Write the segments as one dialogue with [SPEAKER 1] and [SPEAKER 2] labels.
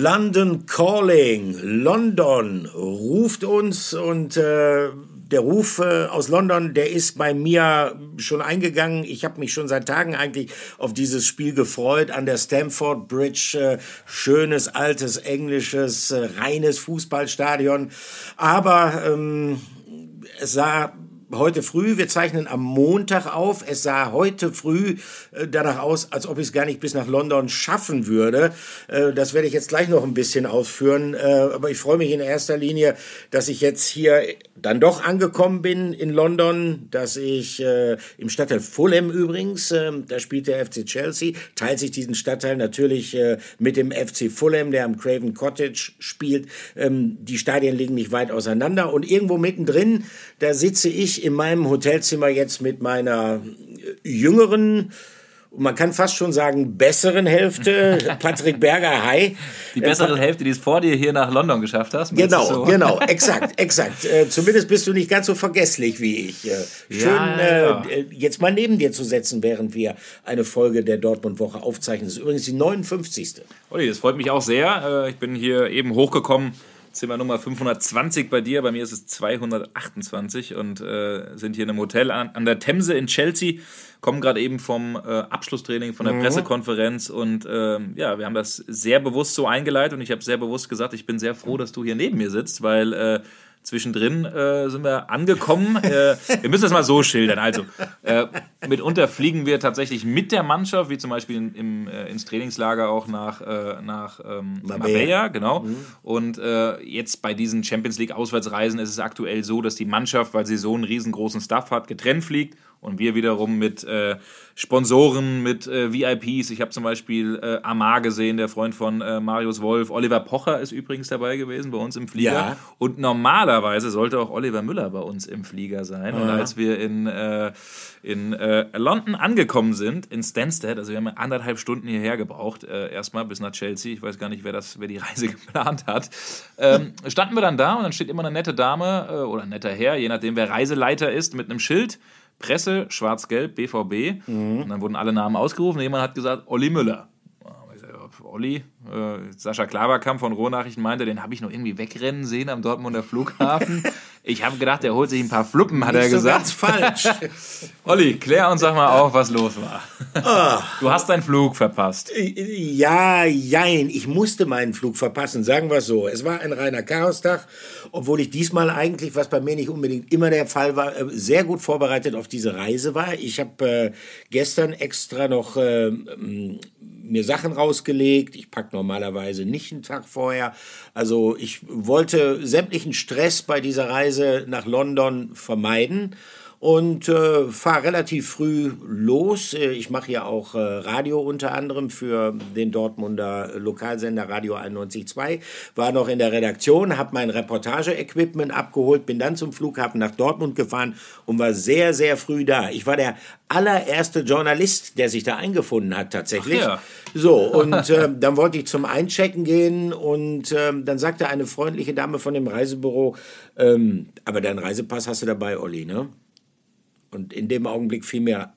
[SPEAKER 1] London Calling. London ruft uns und äh, der Ruf äh, aus London, der ist bei mir schon eingegangen. Ich habe mich schon seit Tagen eigentlich auf dieses Spiel gefreut an der Stamford Bridge. Äh, schönes, altes, englisches, äh, reines Fußballstadion. Aber ähm, es sah heute früh, wir zeichnen am Montag auf. Es sah heute früh äh, danach aus, als ob ich es gar nicht bis nach London schaffen würde. Äh, das werde ich jetzt gleich noch ein bisschen ausführen. Äh, aber ich freue mich in erster Linie, dass ich jetzt hier dann doch angekommen bin in London, dass ich äh, im Stadtteil Fulham übrigens, äh, da spielt der FC Chelsea, teilt sich diesen Stadtteil natürlich äh, mit dem FC Fulham, der am Craven Cottage spielt. Ähm, die Stadien liegen nicht weit auseinander und irgendwo mittendrin, da sitze ich in meinem Hotelzimmer jetzt mit meiner jüngeren man kann fast schon sagen, besseren Hälfte, Patrick Berger, hi.
[SPEAKER 2] Die bessere äh, Hälfte, die es vor dir hier nach London geschafft hast.
[SPEAKER 1] Genau, so? genau, exakt, exakt. Äh, zumindest bist du nicht ganz so vergesslich wie ich. Äh, schön, ja, ja. Äh, jetzt mal neben dir zu setzen, während wir eine Folge der Dortmund-Woche aufzeichnen. Das ist übrigens die 59.
[SPEAKER 2] Olli, das freut mich auch sehr. Äh, ich bin hier eben hochgekommen Zimmer Nummer 520 bei dir, bei mir ist es 228 und äh, sind hier in einem Hotel an, an der Themse in Chelsea, kommen gerade eben vom äh, Abschlusstraining, von der mhm. Pressekonferenz und äh, ja, wir haben das sehr bewusst so eingeleitet und ich habe sehr bewusst gesagt, ich bin sehr froh, dass du hier neben mir sitzt, weil äh, Zwischendrin äh, sind wir angekommen. Äh, wir müssen das mal so schildern. Also, äh, mitunter fliegen wir tatsächlich mit der Mannschaft, wie zum Beispiel in, im, äh, ins Trainingslager auch nach, äh, nach ähm, Marbella. genau. Mhm. Und äh, jetzt bei diesen Champions League Auswärtsreisen ist es aktuell so, dass die Mannschaft, weil sie so einen riesengroßen Staff hat, getrennt fliegt und wir wiederum mit äh, Sponsoren, mit äh, VIPs. Ich habe zum Beispiel äh, Amar gesehen, der Freund von äh, Marius Wolf. Oliver Pocher ist übrigens dabei gewesen bei uns im Flieger. Ja. Und normalerweise sollte auch Oliver Müller bei uns im Flieger sein. Ja. Und als wir in, äh, in äh, London angekommen sind, in Stansted, also wir haben anderthalb Stunden hierher gebraucht, äh, erstmal bis nach Chelsea. Ich weiß gar nicht, wer, das, wer die Reise geplant hat. Ähm, standen wir dann da und dann steht immer eine nette Dame oder ein netter Herr, je nachdem, wer Reiseleiter ist, mit einem Schild Presse, Schwarz-Gelb, BVB. Mhm. Und dann wurden alle Namen ausgerufen. Jemand hat gesagt, Olli Müller. Olli, äh, Sascha Klaverkamp von Rohnachrichten meinte, den habe ich noch irgendwie wegrennen sehen am Dortmunder Flughafen. Ich habe gedacht, er holt sich ein paar Fluppen, hat Nicht er gesagt. So
[SPEAKER 1] ganz falsch.
[SPEAKER 2] Olli, klär uns doch mal auf, was los war. Oh. Du hast deinen Flug verpasst.
[SPEAKER 1] Ja, jein. Ich musste meinen Flug verpassen, sagen wir es so. Es war ein reiner Chaostag, obwohl ich diesmal eigentlich, was bei mir nicht unbedingt immer der Fall war, äh, sehr gut vorbereitet auf diese Reise war. Ich habe äh, gestern extra noch äh, mir Sachen rausgelegt. Ich packe normalerweise nicht einen Tag vorher. Also ich wollte sämtlichen Stress bei dieser Reise nach London vermeiden und äh, fahre relativ früh los. Äh, ich mache ja auch äh, Radio unter anderem für den Dortmunder Lokalsender Radio 91.2. War noch in der Redaktion, habe mein Reportage-Equipment abgeholt, bin dann zum Flughafen nach Dortmund gefahren und war sehr, sehr früh da. Ich war der allererste Journalist, der sich da eingefunden hat tatsächlich. Ja. So, und äh, dann wollte ich zum Einchecken gehen und äh, dann sagte eine freundliche Dame von dem Reisebüro, ähm, aber deinen Reisepass hast du dabei, Olli, ne? Und in dem Augenblick fiel mir,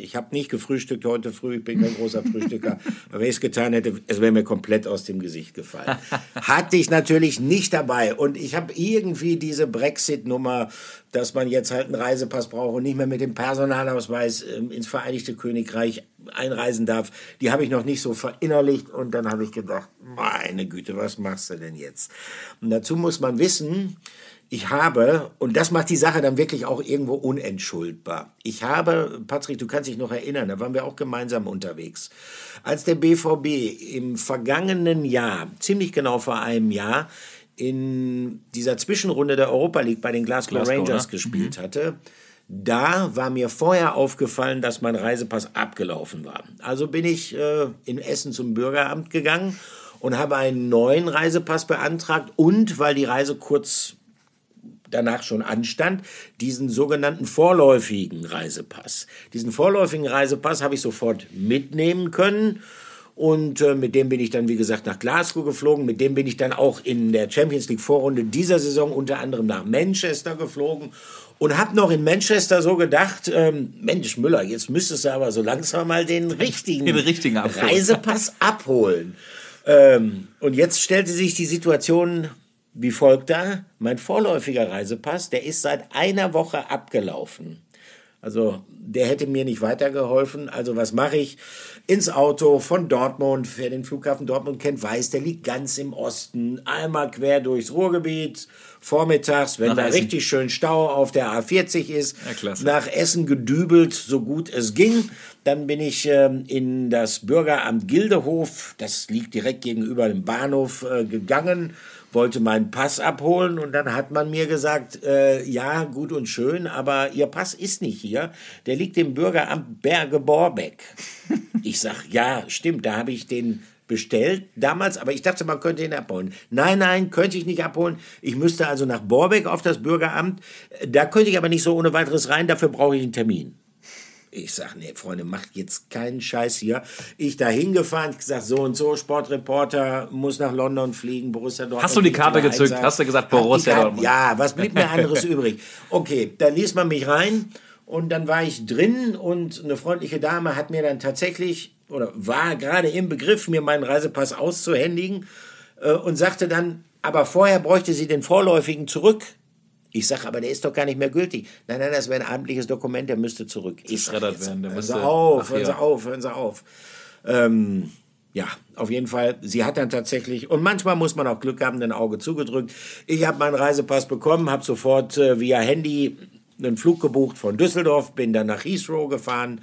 [SPEAKER 1] ich habe nicht gefrühstückt heute früh, ich bin kein großer Frühstücker, aber wenn ich es getan hätte, es wäre mir komplett aus dem Gesicht gefallen. Hatte ich natürlich nicht dabei und ich habe irgendwie diese Brexit-Nummer, dass man jetzt halt einen Reisepass braucht und nicht mehr mit dem Personalausweis ähm, ins Vereinigte Königreich einreisen darf, die habe ich noch nicht so verinnerlicht und dann habe ich gedacht, meine Güte, was machst du denn jetzt? Und dazu muss man wissen, ich habe, und das macht die Sache dann wirklich auch irgendwo unentschuldbar. Ich habe, Patrick, du kannst dich noch erinnern, da waren wir auch gemeinsam unterwegs. Als der BVB im vergangenen Jahr, ziemlich genau vor einem Jahr, in dieser Zwischenrunde der Europa League bei den Glasgow, Glasgow Rangers ne? gespielt mhm. hatte, da war mir vorher aufgefallen, dass mein Reisepass abgelaufen war. Also bin ich äh, in Essen zum Bürgeramt gegangen und habe einen neuen Reisepass beantragt und weil die Reise kurz danach schon anstand, diesen sogenannten vorläufigen Reisepass. Diesen vorläufigen Reisepass habe ich sofort mitnehmen können. Und äh, mit dem bin ich dann, wie gesagt, nach Glasgow geflogen. Mit dem bin ich dann auch in der Champions League Vorrunde dieser Saison unter anderem nach Manchester geflogen. Und habe noch in Manchester so gedacht, ähm, Mensch Müller, jetzt müsstest du aber so langsam mal den richtigen,
[SPEAKER 2] den richtigen
[SPEAKER 1] Reisepass abholen. Ähm, und jetzt stellte sich die Situation wie folgt da. Mein vorläufiger Reisepass, der ist seit einer Woche abgelaufen. Also der hätte mir nicht weitergeholfen. Also was mache ich? Ins Auto von Dortmund. Wer den Flughafen Dortmund kennt, weiß, der liegt ganz im Osten. Einmal quer durchs Ruhrgebiet. Vormittags, wenn nach da Essen. richtig schön Stau auf der A40 ist. Ja, nach Essen gedübelt, so gut es ging. Dann bin ich ähm, in das Bürgeramt Gildehof. Das liegt direkt gegenüber dem Bahnhof äh, gegangen wollte meinen Pass abholen und dann hat man mir gesagt, äh, ja, gut und schön, aber Ihr Pass ist nicht hier, der liegt im Bürgeramt Berge-Borbeck. ich sag, ja, stimmt, da habe ich den bestellt damals, aber ich dachte, man könnte ihn abholen. Nein, nein, könnte ich nicht abholen. Ich müsste also nach Borbeck auf das Bürgeramt. Da könnte ich aber nicht so ohne weiteres rein, dafür brauche ich einen Termin. Ich sag, nee, Freunde, macht jetzt keinen Scheiß hier. Ich da hingefahren, gesagt, so und so, Sportreporter, muss nach London fliegen, Borussia Dortmund.
[SPEAKER 2] Hast du die Karte gezückt? Hast du gesagt, Borussia Dortmund?
[SPEAKER 1] Ja, was blieb mir anderes übrig? Okay, dann ließ man mich rein und dann war ich drin und eine freundliche Dame hat mir dann tatsächlich, oder war gerade im Begriff, mir meinen Reisepass auszuhändigen äh, und sagte dann, aber vorher bräuchte sie den vorläufigen zurück. Ich sage, aber der ist doch gar nicht mehr gültig. Nein, nein, das wäre ein amtliches Dokument, der müsste zurück. Ich sage, werden, der hören Sie auf, Ach, hören Sie ja. auf, hören Sie auf. Ähm, ja, auf jeden Fall. Sie hat dann tatsächlich, und manchmal muss man auch Glück haben, ein Auge zugedrückt. Ich habe meinen Reisepass bekommen, habe sofort äh, via Handy einen Flug gebucht von Düsseldorf, bin dann nach Heathrow gefahren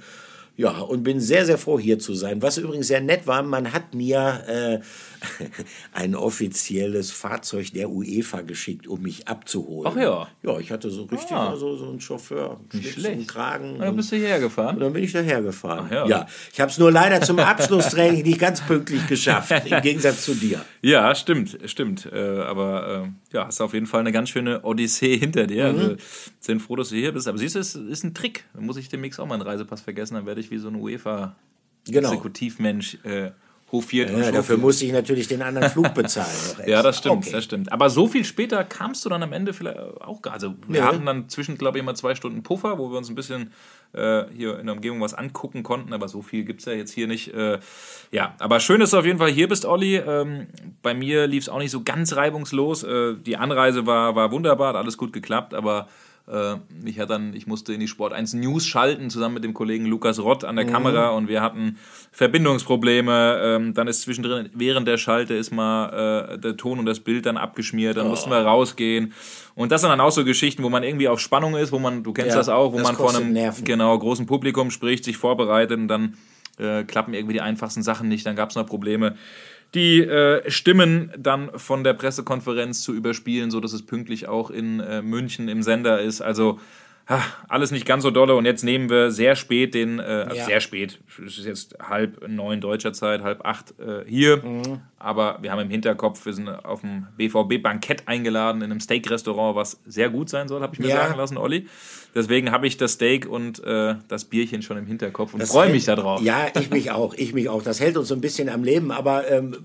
[SPEAKER 1] ja, und bin sehr, sehr froh, hier zu sein. Was übrigens sehr nett war, man hat mir äh, ein offizielles Fahrzeug der UEFA geschickt, um mich abzuholen.
[SPEAKER 2] Ach ja.
[SPEAKER 1] Ja, ich hatte so richtig ah. so, so einen Chauffeur,
[SPEAKER 2] schlecht.
[SPEAKER 1] Kragen.
[SPEAKER 2] Und dann bist du hierher gefahren?
[SPEAKER 1] Und dann bin ich daher gefahren. Ja. ja. Ich habe es nur leider zum Abschlusstraining nicht ganz pünktlich geschafft, im Gegensatz zu dir.
[SPEAKER 2] Ja, stimmt, stimmt. Äh, aber äh, ja, hast auf jeden Fall eine ganz schöne Odyssee hinter dir. Mhm. Also, sind froh, dass du hier bist. Aber siehst du, es ist ein Trick. Da muss ich demnächst auch mal einen Reisepass vergessen, dann werde ich wie so ein UEFA-Exekutivmensch genau. äh, hofiert.
[SPEAKER 1] Ja, dafür musste ich natürlich den anderen Flug bezahlen.
[SPEAKER 2] ja, das stimmt, okay. das stimmt. Aber so viel später kamst du dann am Ende vielleicht auch gar. Also wir ja. hatten dann zwischen, glaube ich, immer zwei Stunden Puffer, wo wir uns ein bisschen äh, hier in der Umgebung was angucken konnten, aber so viel gibt es ja jetzt hier nicht. Äh, ja, aber schön, dass du auf jeden Fall hier bist, Olli. Ähm, bei mir lief es auch nicht so ganz reibungslos. Äh, die Anreise war, war wunderbar, hat alles gut geklappt, aber ich, hatte dann, ich musste in die Sport 1 News schalten, zusammen mit dem Kollegen Lukas Rott an der mhm. Kamera und wir hatten Verbindungsprobleme. Ähm, dann ist zwischendrin, während der Schalte ist mal äh, der Ton und das Bild dann abgeschmiert, dann oh. mussten wir rausgehen. Und das sind dann auch so Geschichten, wo man irgendwie auf Spannung ist, wo man, du kennst ja, das auch, wo das man vor einem genau, großen Publikum spricht, sich vorbereitet und dann äh, klappen irgendwie die einfachsten Sachen nicht, dann gab es noch Probleme die äh, Stimmen dann von der Pressekonferenz zu überspielen, so dass es pünktlich auch in äh, München im Sender ist. Also alles nicht ganz so dolle. Und jetzt nehmen wir sehr spät den, äh, also ja. sehr spät, es ist jetzt halb neun deutscher Zeit, halb acht äh, hier. Mhm. Aber wir haben im Hinterkopf, wir sind auf dem BVB-Bankett eingeladen in einem Steak-Restaurant, was sehr gut sein soll, habe ich mir ja. sagen lassen, Olli. Deswegen habe ich das Steak und äh, das Bierchen schon im Hinterkopf und freue mich darauf.
[SPEAKER 1] Ja, ich mich auch, ich mich auch. Das hält uns so ein bisschen am Leben, aber ähm,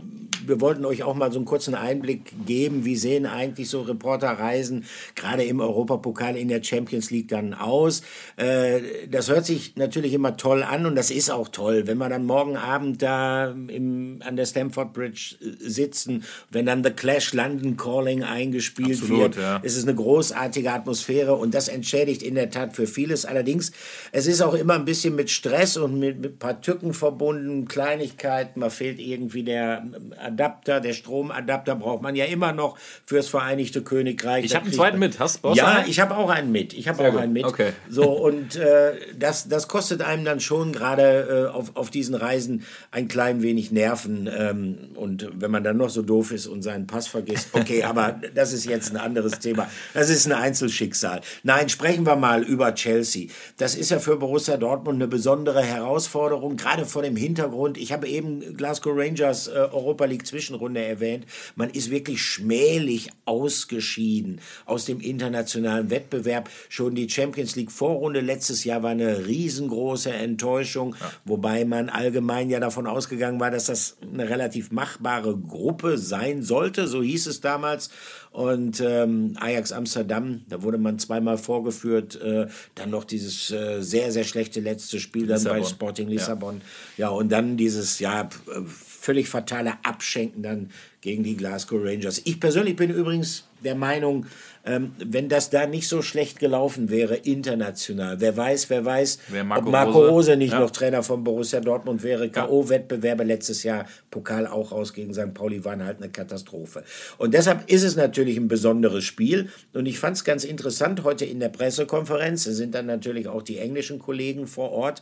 [SPEAKER 1] wir wollten euch auch mal so einen kurzen Einblick geben, wie sehen eigentlich so Reporterreisen gerade im Europapokal in der Champions League dann aus. Äh, das hört sich natürlich immer toll an und das ist auch toll, wenn wir dann morgen Abend da im, an der Stamford Bridge äh, sitzen, wenn dann The Clash London Calling eingespielt Absolut, wird. Ja. Es ist eine großartige Atmosphäre und das entschädigt in der der Tat für vieles. Allerdings, es ist auch immer ein bisschen mit Stress und mit, mit ein paar Tücken verbunden, Kleinigkeiten. Man fehlt irgendwie der Adapter, der Stromadapter braucht man ja immer noch fürs Vereinigte Königreich.
[SPEAKER 2] Ich habe einen zweiten mit. Hast
[SPEAKER 1] du Ja, ich habe auch einen mit. Ich habe auch gut. einen mit.
[SPEAKER 2] Okay.
[SPEAKER 1] So, und äh, das, das kostet einem dann schon gerade äh, auf, auf diesen Reisen ein klein wenig Nerven. Ähm, und wenn man dann noch so doof ist und seinen Pass vergisst, okay, aber das ist jetzt ein anderes Thema. Das ist ein Einzelschicksal. Nein, sprechen wir mal mal über Chelsea. Das ist ja für Borussia Dortmund eine besondere Herausforderung, gerade vor dem Hintergrund. Ich habe eben Glasgow Rangers äh, Europa League Zwischenrunde erwähnt. Man ist wirklich schmählich ausgeschieden aus dem internationalen Wettbewerb. Schon die Champions League Vorrunde letztes Jahr war eine riesengroße Enttäuschung, ja. wobei man allgemein ja davon ausgegangen war, dass das eine relativ machbare Gruppe sein sollte. So hieß es damals. Und ähm, Ajax Amsterdam, da wurde man zweimal vorgeführt. Äh, dann noch dieses äh, sehr, sehr schlechte letzte Spiel dann Lissabon. bei Sporting Lissabon. Ja. ja, und dann dieses, ja, völlig fatale Absch abschenken dann gegen die Glasgow Rangers. Ich persönlich bin übrigens der Meinung, ähm, wenn das da nicht so schlecht gelaufen wäre international, wer weiß, wer weiß, wer Marco ob Marco Rose, Rose nicht ja. noch Trainer von Borussia Dortmund wäre. K.O.-Wettbewerbe letztes Jahr, Pokal auch aus gegen St. Pauli waren halt eine Katastrophe. Und deshalb ist es natürlich ein besonderes Spiel. Und ich fand es ganz interessant heute in der Pressekonferenz, sind dann natürlich auch die englischen Kollegen vor Ort,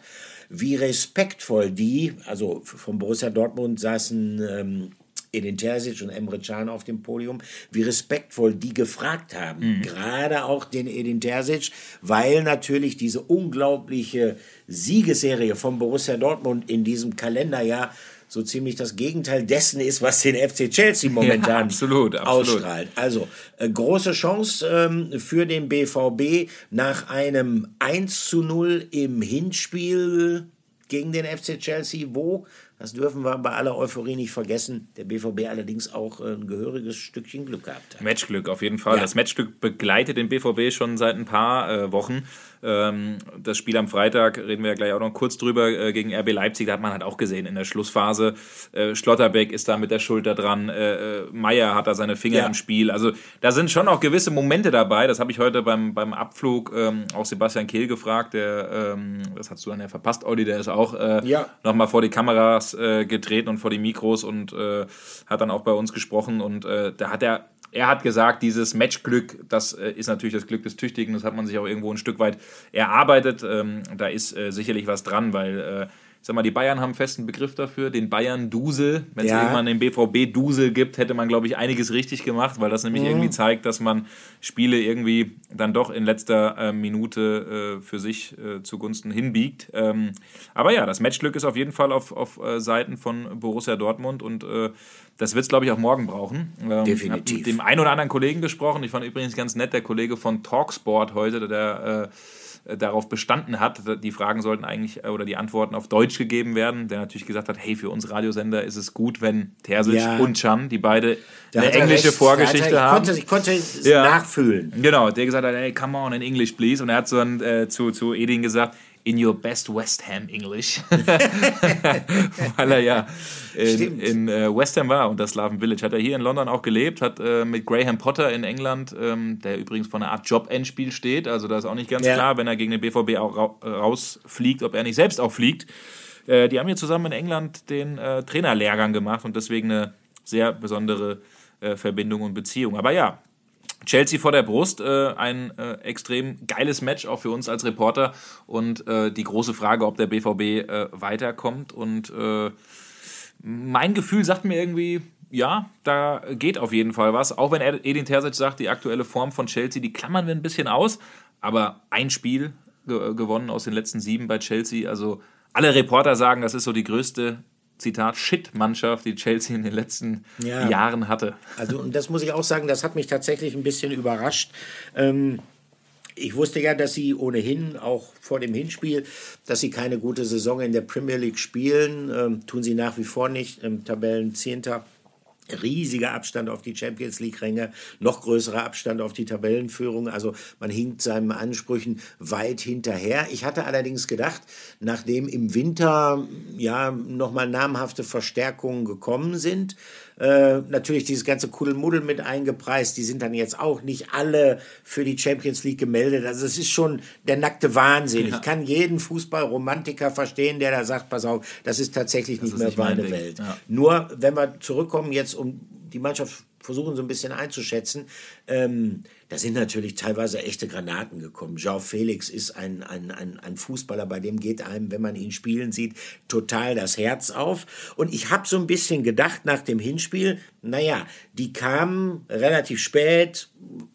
[SPEAKER 1] wie respektvoll die, also von Borussia Dortmund saßen ähm, Edin Terzic und Emre Can auf dem Podium, wie respektvoll die gefragt haben. Mhm. Gerade auch den Edin Terzic, weil natürlich diese unglaubliche Siegesserie von Borussia Dortmund in diesem Kalenderjahr so ziemlich das Gegenteil dessen ist, was den FC Chelsea momentan ja, absolut, absolut. ausstrahlt. Also äh, große Chance ähm, für den BVB nach einem 1 zu 0 im Hinspiel gegen den FC Chelsea, wo das dürfen wir bei aller Euphorie nicht vergessen. Der BVB allerdings auch ein gehöriges Stückchen Glück gehabt
[SPEAKER 2] hat. Matchglück auf jeden Fall. Ja. Das Matchglück begleitet den BVB schon seit ein paar äh, Wochen. Ähm, das Spiel am Freitag, reden wir ja gleich auch noch kurz drüber, äh, gegen RB Leipzig, da hat man halt auch gesehen in der Schlussphase. Äh, Schlotterbeck ist da mit der Schulter dran, äh, Meier hat da seine Finger ja. im Spiel. Also da sind schon auch gewisse Momente dabei. Das habe ich heute beim, beim Abflug ähm, auch Sebastian Kehl gefragt, der, ähm, das hast du dann ja verpasst, Olli, der ist auch äh, ja. nochmal vor die Kameras getreten und vor die Mikros und hat dann auch bei uns gesprochen und da hat er er hat gesagt, dieses Matchglück, das ist natürlich das Glück des Tüchtigen, das hat man sich auch irgendwo ein Stück weit erarbeitet. Ähm, da ist äh, sicherlich was dran, weil äh, ich sag mal, die Bayern haben einen festen Begriff dafür, den Bayern-Dusel. Wenn es ja. irgendwann den BVB-Dusel gibt, hätte man, glaube ich, einiges richtig gemacht, weil das nämlich mhm. irgendwie zeigt, dass man Spiele irgendwie dann doch in letzter äh, Minute äh, für sich äh, zugunsten hinbiegt. Ähm, aber ja, das Matchglück ist auf jeden Fall auf, auf äh, Seiten von Borussia Dortmund und äh, das wird es, glaube ich, auch morgen brauchen. Ähm, Definitiv. Ich habe mit dem einen oder anderen Kollegen gesprochen. Ich fand übrigens ganz nett, der Kollege von Talksport heute, der äh, darauf bestanden hat, die Fragen sollten eigentlich äh, oder die Antworten auf Deutsch gegeben werden, der natürlich gesagt hat, hey, für uns Radiosender ist es gut, wenn Terzic ja. und Chan, die beide da eine englische recht. Vorgeschichte er, ich haben.
[SPEAKER 1] ich konnte es ja. nachfühlen.
[SPEAKER 2] Genau, der gesagt hat, hey, come on in English, please. Und er hat so dann äh, zu, zu Edin gesagt, in your best West Ham English. Weil er ja in, in äh, West Ham war und das Slaven Village. Hat er hier in London auch gelebt, hat äh, mit Graham Potter in England, ähm, der übrigens vor einer Art Job-Endspiel steht. Also da ist auch nicht ganz ja. klar, wenn er gegen den BVB auch ra rausfliegt, ob er nicht selbst auch fliegt. Äh, die haben hier zusammen in England den äh, Trainerlehrgang gemacht und deswegen eine sehr besondere äh, Verbindung und Beziehung. Aber ja, Chelsea vor der Brust, äh, ein äh, extrem geiles Match auch für uns als Reporter und äh, die große Frage, ob der BVB äh, weiterkommt. Und äh, mein Gefühl sagt mir irgendwie, ja, da geht auf jeden Fall was. Auch wenn Edin Terzic sagt, die aktuelle Form von Chelsea, die klammern wir ein bisschen aus. Aber ein Spiel ge gewonnen aus den letzten sieben bei Chelsea. Also alle Reporter sagen, das ist so die größte Zitat, Shit-Mannschaft, die Chelsea in den letzten ja. Jahren hatte.
[SPEAKER 1] Also, und das muss ich auch sagen, das hat mich tatsächlich ein bisschen überrascht. Ähm, ich wusste ja, dass sie ohnehin auch vor dem Hinspiel, dass sie keine gute Saison in der Premier League spielen. Ähm, tun sie nach wie vor nicht. Ähm, Tabellen 10 riesiger Abstand auf die Champions League-Ränge, noch größerer Abstand auf die Tabellenführung. Also man hinkt seinen Ansprüchen weit hinterher. Ich hatte allerdings gedacht, nachdem im Winter ja nochmal namhafte Verstärkungen gekommen sind, äh, natürlich dieses ganze Kuddelmuddel mit eingepreist. Die sind dann jetzt auch nicht alle für die Champions League gemeldet. Also es ist schon der nackte Wahnsinn. Ja. Ich kann jeden Fußballromantiker verstehen, der da sagt, pass auf, das ist tatsächlich das nicht ist mehr nicht meine Welt. Ja. Nur, wenn wir zurückkommen jetzt um die Mannschaft versuchen so ein bisschen einzuschätzen. Ähm, da sind natürlich teilweise echte Granaten gekommen. João Felix ist ein, ein, ein, ein Fußballer, bei dem geht einem, wenn man ihn spielen sieht, total das Herz auf. Und ich habe so ein bisschen gedacht nach dem Hinspiel, naja, die kamen relativ spät,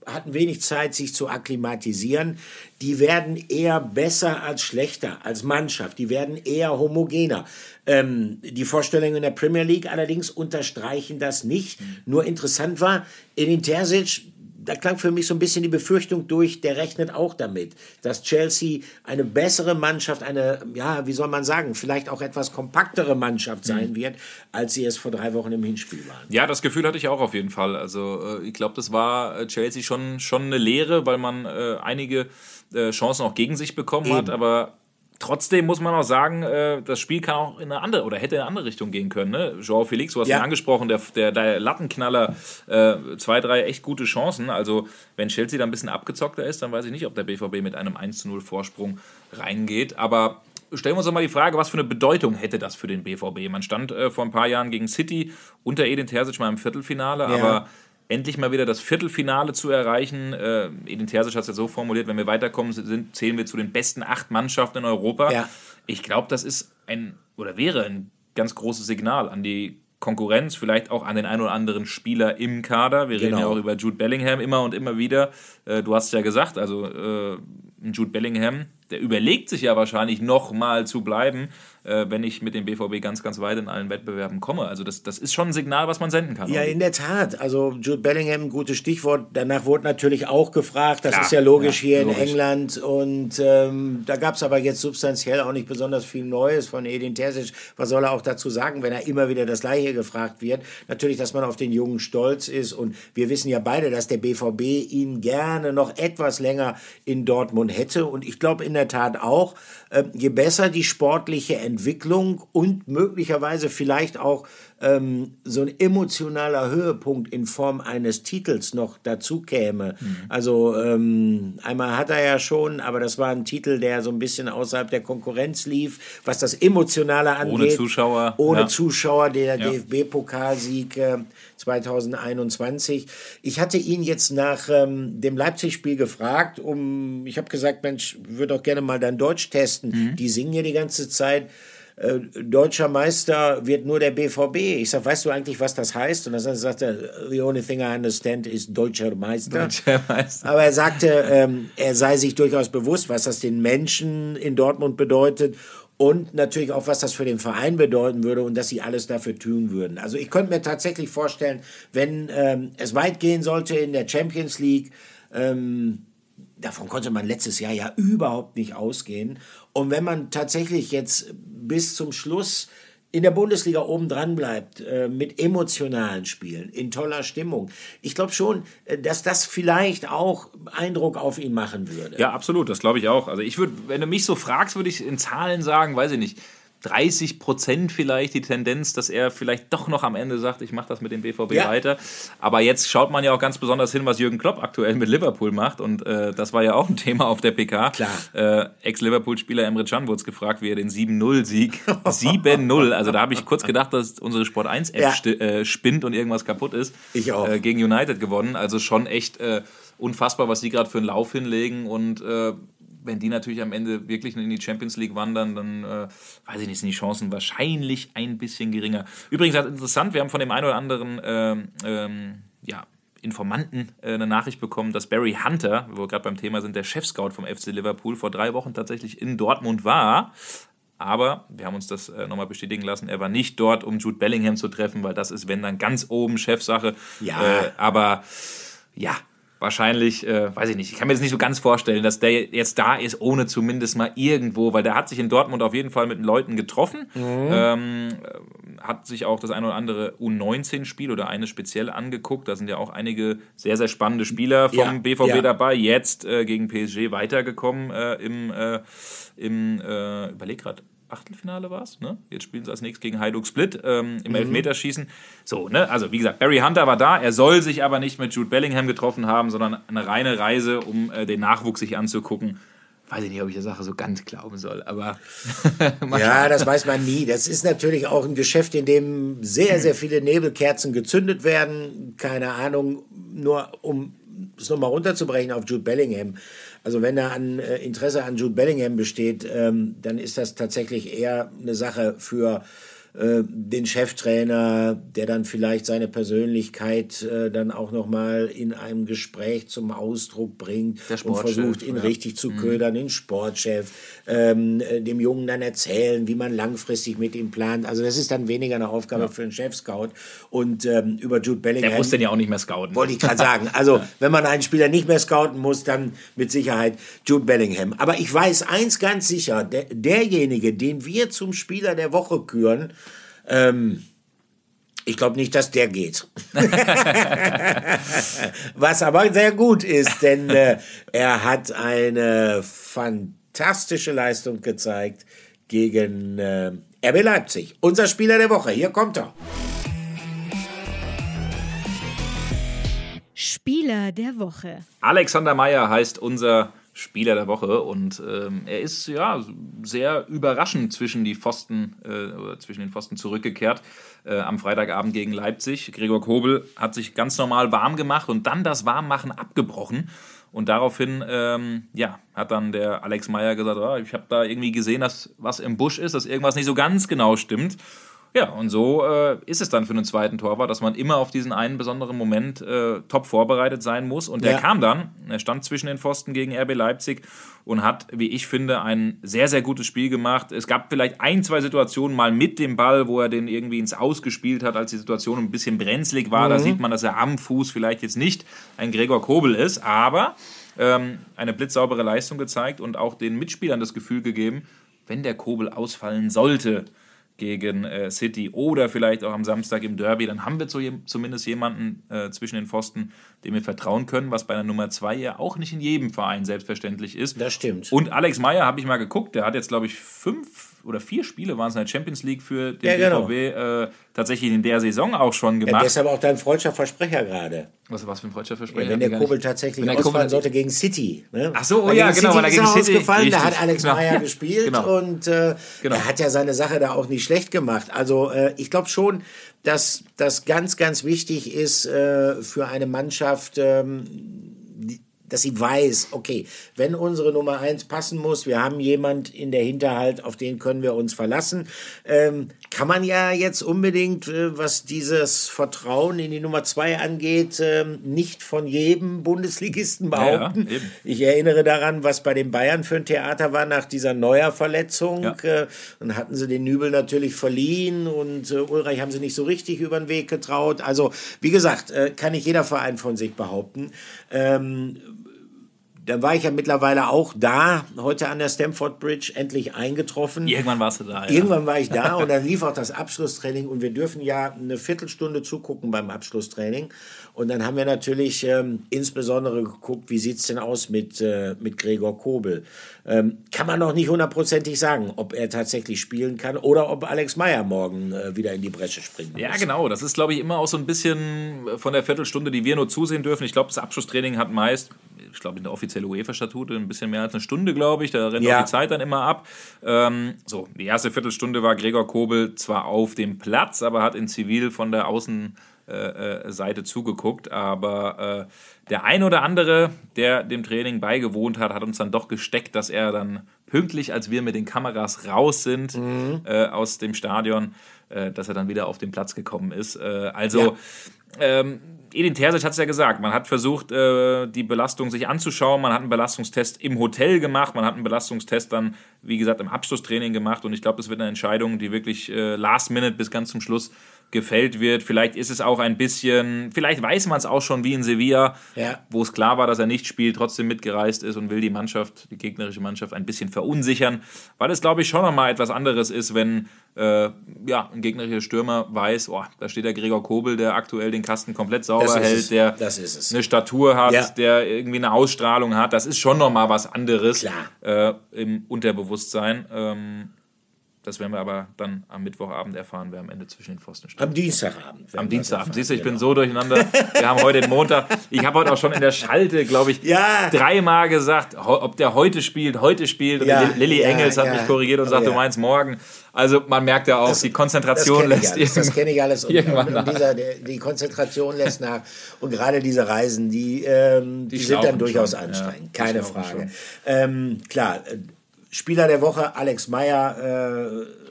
[SPEAKER 1] hatten wenig Zeit, sich zu akklimatisieren. Die werden eher besser als schlechter als Mannschaft. Die werden eher homogener. Ähm, die Vorstellungen in der Premier League allerdings unterstreichen das nicht. Nur interessant war, Edin Terzic, da klang für mich so ein bisschen die Befürchtung durch, der rechnet auch damit, dass Chelsea eine bessere Mannschaft, eine, ja, wie soll man sagen, vielleicht auch etwas kompaktere Mannschaft sein mhm. wird, als sie es vor drei Wochen im Hinspiel waren.
[SPEAKER 2] Ja, das Gefühl hatte ich auch auf jeden Fall. Also äh, ich glaube, das war äh, Chelsea schon, schon eine Lehre, weil man äh, einige äh, Chancen auch gegen sich bekommen Eben. hat, aber Trotzdem muss man auch sagen, äh, das Spiel kann auch in eine andere oder hätte in eine andere Richtung gehen können. Ne? Joao Felix, du hast ja. ihn angesprochen, der, der, der Lattenknaller, äh, zwei, drei echt gute Chancen. Also, wenn Chelsea da ein bisschen abgezockter ist, dann weiß ich nicht, ob der BVB mit einem 1 0 Vorsprung reingeht. Aber stellen wir uns doch mal die Frage, was für eine Bedeutung hätte das für den BVB? Man stand äh, vor ein paar Jahren gegen City unter Edin Terzic mal im Viertelfinale, ja. aber endlich mal wieder das Viertelfinale zu erreichen. Äh, Edin Terzic hat es ja so formuliert, wenn wir weiterkommen, sind, zählen wir zu den besten acht Mannschaften in Europa. Ja. Ich glaube, das ist ein oder wäre ein ganz großes Signal an die Konkurrenz, vielleicht auch an den ein oder anderen Spieler im Kader. Wir genau. reden ja auch über Jude Bellingham immer und immer wieder. Äh, du hast ja gesagt, also äh, Jude Bellingham, der überlegt sich ja wahrscheinlich nochmal zu bleiben äh, wenn ich mit dem BVB ganz, ganz weit in allen Wettbewerben komme. Also das, das ist schon ein Signal, was man senden kann.
[SPEAKER 1] Ja, in der Tat. Also Jude Bellingham, gutes Stichwort. Danach wurde natürlich auch gefragt. Das Klar, ist ja logisch ja, hier logisch. in England. Und ähm, da gab es aber jetzt substanziell auch nicht besonders viel Neues von Edin Terzic. Was soll er auch dazu sagen, wenn er immer wieder das Gleiche gefragt wird? Natürlich, dass man auf den Jungen stolz ist. Und wir wissen ja beide, dass der BVB ihn gerne noch etwas länger in Dortmund hätte. Und ich glaube in der Tat auch, äh, je besser die sportliche Entwicklung und möglicherweise vielleicht auch ähm, so ein emotionaler Höhepunkt in Form eines Titels noch dazu käme. Mhm. Also ähm, einmal hat er ja schon, aber das war ein Titel, der so ein bisschen außerhalb der Konkurrenz lief, was das Emotionale angeht.
[SPEAKER 2] Ohne Zuschauer.
[SPEAKER 1] Ohne ja. Zuschauer, der ja. DFB-Pokalsieg äh, 2021. Ich hatte ihn jetzt nach ähm, dem Leipzig-Spiel gefragt, um, ich habe gesagt, Mensch, würde auch gerne mal dein Deutsch testen. Mhm. Die singen ja die ganze Zeit. Äh, deutscher Meister wird nur der BVB. Ich sage, weißt du eigentlich, was das heißt? Und dann sagt er, the only thing I understand is deutscher Meister. Deutscher Meister. Aber er sagte, ähm, er sei sich durchaus bewusst, was das den Menschen in Dortmund bedeutet und natürlich auch, was das für den Verein bedeuten würde und dass sie alles dafür tun würden. Also ich könnte mir tatsächlich vorstellen, wenn ähm, es weit gehen sollte in der Champions League, ähm, davon konnte man letztes Jahr ja überhaupt nicht ausgehen. Und wenn man tatsächlich jetzt bis zum Schluss in der Bundesliga oben dran bleibt, äh, mit emotionalen Spielen, in toller Stimmung. Ich glaube schon, äh, dass das vielleicht auch Eindruck auf ihn machen würde.
[SPEAKER 2] Ja, absolut, das glaube ich auch. Also ich würde, wenn du mich so fragst, würde ich in Zahlen sagen, weiß ich nicht, 30 Prozent vielleicht die Tendenz, dass er vielleicht doch noch am Ende sagt, ich mache das mit dem BVB ja. weiter. Aber jetzt schaut man ja auch ganz besonders hin, was Jürgen Klopp aktuell mit Liverpool macht. Und äh, das war ja auch ein Thema auf der PK. Äh, Ex-Liverpool-Spieler Emre Can wurde gefragt, wie er den 7-0-Sieg, 7-0, also da habe ich kurz gedacht, dass unsere Sport 1-App ja. äh, spinnt und irgendwas kaputt ist.
[SPEAKER 1] Ich auch.
[SPEAKER 2] Äh, gegen United gewonnen. Also schon echt äh, unfassbar, was sie gerade für einen Lauf hinlegen und äh, wenn die natürlich am Ende wirklich in die Champions League wandern, dann äh, weiß ich nicht, sind die Chancen wahrscheinlich ein bisschen geringer. Übrigens, das ist interessant, wir haben von dem einen oder anderen ähm, ähm, ja, Informanten äh, eine Nachricht bekommen, dass Barry Hunter, wo wir gerade beim Thema sind, der Chefscout vom FC Liverpool, vor drei Wochen tatsächlich in Dortmund war. Aber wir haben uns das äh, nochmal bestätigen lassen, er war nicht dort, um Jude Bellingham zu treffen, weil das ist, wenn dann ganz oben Chefsache. Ja. Äh, aber ja, wahrscheinlich, äh, weiß ich nicht, ich kann mir das nicht so ganz vorstellen, dass der jetzt da ist, ohne zumindest mal irgendwo, weil der hat sich in Dortmund auf jeden Fall mit Leuten getroffen, mhm. ähm, hat sich auch das eine oder andere U19-Spiel oder eines speziell angeguckt. Da sind ja auch einige sehr, sehr spannende Spieler vom ja, BVB ja. dabei, jetzt äh, gegen PSG weitergekommen äh, im, äh, im äh, überleg grad, Achtelfinale war es, ne? Jetzt spielen sie als nächstes gegen Hajduk Split ähm, im mhm. Elfmeterschießen. So, ne? Also, wie gesagt, Barry Hunter war da. Er soll sich aber nicht mit Jude Bellingham getroffen haben, sondern eine reine Reise, um äh, den Nachwuchs sich anzugucken. Weiß ich nicht, ob ich der Sache so ganz glauben soll, aber.
[SPEAKER 1] ja, das weiß man nie. Das ist natürlich auch ein Geschäft, in dem sehr, sehr viele Nebelkerzen gezündet werden. Keine Ahnung, nur um es nochmal runterzubrechen auf Jude Bellingham. Also wenn da an äh, Interesse an Jude Bellingham besteht, ähm, dann ist das tatsächlich eher eine Sache für äh, den Cheftrainer, der dann vielleicht seine Persönlichkeit äh, dann auch nochmal in einem Gespräch zum Ausdruck bringt und versucht, ihn ja. richtig zu mhm. ködern, den Sportchef, ähm, äh, dem Jungen dann erzählen, wie man langfristig mit ihm plant. Also das ist dann weniger eine Aufgabe ja. für einen Chef-Scout. Und ähm, über Jude Bellingham...
[SPEAKER 2] Der muss den ja auch nicht mehr scouten.
[SPEAKER 1] Wollte ich gerade sagen. Also wenn man einen Spieler nicht mehr scouten muss, dann mit Sicherheit Jude Bellingham. Aber ich weiß eins ganz sicher, der, derjenige, den wir zum Spieler der Woche küren, ähm, ich glaube nicht, dass der geht. Was aber sehr gut ist, denn äh, er hat eine fantastische Leistung gezeigt gegen äh, RB Leipzig. Unser Spieler der Woche, hier kommt er.
[SPEAKER 3] Spieler der Woche.
[SPEAKER 2] Alexander Meyer heißt unser Spieler der Woche und ähm, er ist ja sehr überraschend zwischen die Pfosten äh, oder zwischen den Pfosten zurückgekehrt äh, am Freitagabend gegen Leipzig. Gregor Kobel hat sich ganz normal warm gemacht und dann das Warmmachen abgebrochen. Und daraufhin, ähm, ja, hat dann der Alex Meyer gesagt, oh, ich habe da irgendwie gesehen, dass was im Busch ist, dass irgendwas nicht so ganz genau stimmt. Ja, und so äh, ist es dann für einen zweiten Torwart, dass man immer auf diesen einen besonderen Moment äh, top vorbereitet sein muss. Und der ja. kam dann, er stand zwischen den Pfosten gegen RB Leipzig und hat, wie ich finde, ein sehr, sehr gutes Spiel gemacht. Es gab vielleicht ein, zwei Situationen mal mit dem Ball, wo er den irgendwie ins Ausgespielt hat, als die Situation ein bisschen brenzlig war. Mhm. Da sieht man, dass er am Fuß vielleicht jetzt nicht ein Gregor Kobel ist, aber ähm, eine blitzsaubere Leistung gezeigt und auch den Mitspielern das Gefühl gegeben, wenn der Kobel ausfallen sollte, gegen äh, City oder vielleicht auch am Samstag im Derby, dann haben wir zu, zumindest jemanden äh, zwischen den Pfosten, dem wir vertrauen können, was bei der Nummer 2 ja auch nicht in jedem Verein selbstverständlich ist.
[SPEAKER 1] Das stimmt.
[SPEAKER 2] Und Alex Meyer habe ich mal geguckt, der hat jetzt, glaube ich, fünf oder vier Spiele waren es in der Champions League für den ja, genau. BVB äh, tatsächlich in der Saison auch schon gemacht. Ja,
[SPEAKER 1] deshalb auch dein freudscher Versprecher gerade.
[SPEAKER 2] Was, was für ein freudscher Versprecher?
[SPEAKER 1] Ja, wenn der Kobel tatsächlich wenn der ausfallen Kobel sollte gegen City. Ne?
[SPEAKER 2] Ach so, oh ja, genau,
[SPEAKER 1] weil er gegen City ausgefallen, da hat Alex genau. Meyer gespielt genau. und äh, genau. er hat ja seine Sache da auch nicht schlecht gemacht. Also äh, ich glaube schon, dass das ganz, ganz wichtig ist äh, für eine Mannschaft, ähm, dass sie weiß, okay, wenn unsere Nummer eins passen muss, wir haben jemand in der Hinterhalt, auf den können wir uns verlassen, ähm, kann man ja jetzt unbedingt, äh, was dieses Vertrauen in die Nummer zwei angeht, ähm, nicht von jedem Bundesligisten behaupten. Ja, ja, ich erinnere daran, was bei den Bayern für ein Theater war nach dieser Neuer-Verletzung. Ja. Äh, dann hatten sie den Nübel natürlich verliehen und äh, Ulreich haben sie nicht so richtig über den Weg getraut. Also, wie gesagt, äh, kann nicht jeder Verein von sich behaupten. Ähm, da war ich ja mittlerweile auch da, heute an der Stamford Bridge, endlich eingetroffen.
[SPEAKER 2] Irgendwann warst du da.
[SPEAKER 1] Ja. Irgendwann war ich da und dann lief auch das Abschlusstraining und wir dürfen ja eine Viertelstunde zugucken beim Abschlusstraining. Und dann haben wir natürlich ähm, insbesondere geguckt, wie sieht's denn aus mit, äh, mit Gregor Kobel. Ähm, kann man noch nicht hundertprozentig sagen, ob er tatsächlich spielen kann oder ob Alex Meyer morgen äh, wieder in die Bresche springen muss.
[SPEAKER 2] Ja, genau. Das ist, glaube ich, immer auch so ein bisschen von der Viertelstunde, die wir nur zusehen dürfen. Ich glaube, das Abschlusstraining hat meist, ich glaube, in der offiziellen UEFA-Statute ein bisschen mehr als eine Stunde, glaube ich. Da rennt ja. auch die Zeit dann immer ab. Ähm, so, die erste Viertelstunde war Gregor Kobel zwar auf dem Platz, aber hat in Zivil von der Außen äh, äh, zugeguckt, aber äh, der ein oder andere, der dem Training beigewohnt hat, hat uns dann doch gesteckt, dass er dann pünktlich, als wir mit den Kameras raus sind mhm. äh, aus dem Stadion, äh, dass er dann wieder auf den Platz gekommen ist. Äh, also ja. ähm, Edin Terzic hat es ja gesagt, man hat versucht, äh, die Belastung sich anzuschauen, man hat einen Belastungstest im Hotel gemacht, man hat einen Belastungstest dann, wie gesagt, im Abschlusstraining gemacht und ich glaube, das wird eine Entscheidung, die wirklich äh, last minute bis ganz zum Schluss gefällt wird. Vielleicht ist es auch ein bisschen, vielleicht weiß man es auch schon wie in Sevilla, ja. wo es klar war, dass er nicht spielt, trotzdem mitgereist ist und will die Mannschaft, die gegnerische Mannschaft ein bisschen verunsichern, weil es glaube ich schon nochmal etwas anderes ist, wenn äh, ja, ein gegnerischer Stürmer weiß, oh, da steht der Gregor Kobel, der aktuell den Kasten komplett sauber hält, der eine Statur hat, ja. der irgendwie eine Ausstrahlung hat. Das ist schon nochmal was anderes äh, im Unterbewusstsein. Ähm, das werden wir aber dann am Mittwochabend erfahren, wer am Ende zwischen den Pfosten steht.
[SPEAKER 1] Am Dienstagabend.
[SPEAKER 2] Am Dienstagabend. Siehst du, ich genau. bin so durcheinander. Wir haben heute den Montag. Ich habe heute auch schon in der Schalte, glaube ich, ja. dreimal gesagt, ob der heute spielt, heute spielt. Und ja, Lilly ja, Engels hat mich korrigiert und sagt, du meinst morgen. Also man merkt ja auch, das, die Konzentration lässt
[SPEAKER 1] alles, Das kenne ich alles. Und, und, und dieser, die Konzentration lässt nach. Und gerade diese Reisen, die, ähm, die, die sind dann durchaus schon. anstrengend. Keine Frage. Ähm, klar, Spieler der Woche Alex Meyer. Äh,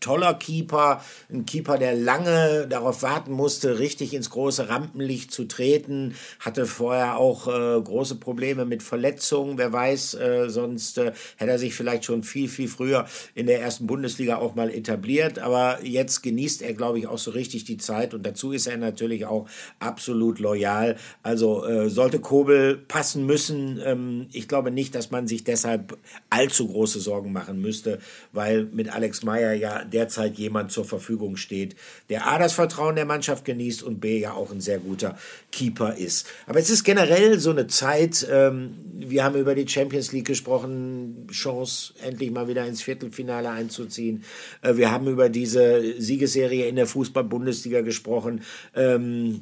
[SPEAKER 1] toller Keeper, ein Keeper, der lange darauf warten musste, richtig ins große Rampenlicht zu treten, hatte vorher auch äh, große Probleme mit Verletzungen, wer weiß, äh, sonst äh, hätte er sich vielleicht schon viel, viel früher in der ersten Bundesliga auch mal etabliert, aber jetzt genießt er, glaube ich, auch so richtig die Zeit. Und dazu ist er natürlich auch absolut loyal, also äh, sollte Kobel passen müssen, ähm, ich glaube nicht, dass man sich deshalb allzu große Sorgen machen müsste, weil mit Alex Meyer ja derzeit jemand zur Verfügung steht, der A, das Vertrauen der Mannschaft genießt und B, ja auch ein sehr guter Keeper ist. Aber es ist generell so eine Zeit, ähm, wir haben über die Champions League gesprochen, Chance, endlich mal wieder ins Viertelfinale einzuziehen. Äh, wir haben über diese Siegesserie in der Fußball-Bundesliga gesprochen. Ähm,